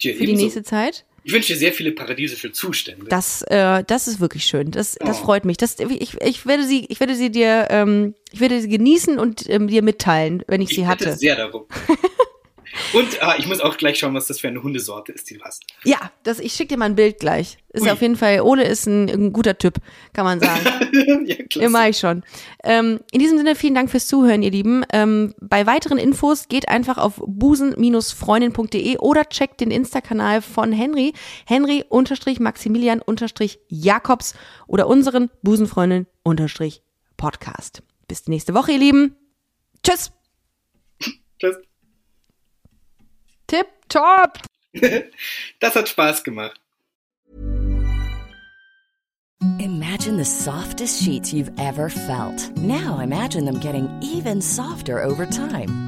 Speaker 1: dir für die nächste Zeit.
Speaker 2: Ich wünsche dir sehr viele paradiesische Zustände.
Speaker 1: Das, äh, das ist wirklich schön. Das, das oh. freut mich. Das, ich, ich werde sie, ich werde sie dir, ähm, ich werde sie genießen und ähm, dir mitteilen, wenn ich, ich sie hatte.
Speaker 2: Sehr darum. *laughs* Und ah, ich muss auch gleich schauen, was das für eine Hundesorte ist, die du hast.
Speaker 1: Ja, das, ich schicke dir mal ein Bild gleich. Ist Ui. auf jeden Fall, Ole ist ein, ein guter Typ, kann man sagen. *laughs* ja, klasse. Immer ich schon. Ähm, in diesem Sinne, vielen Dank fürs Zuhören, ihr Lieben. Ähm, bei weiteren Infos geht einfach auf busen-freundin.de oder checkt den Insta-Kanal von Henry. Henry-Maximilian-Jakobs oder unseren Busenfreundin-Podcast. Bis nächste Woche, ihr Lieben. Tschüss. *laughs*
Speaker 2: Tschüss.
Speaker 1: Tip top. *laughs*
Speaker 2: das hat Spaß gemacht.
Speaker 3: Imagine the softest sheets you've ever felt. Now imagine them getting even softer over time.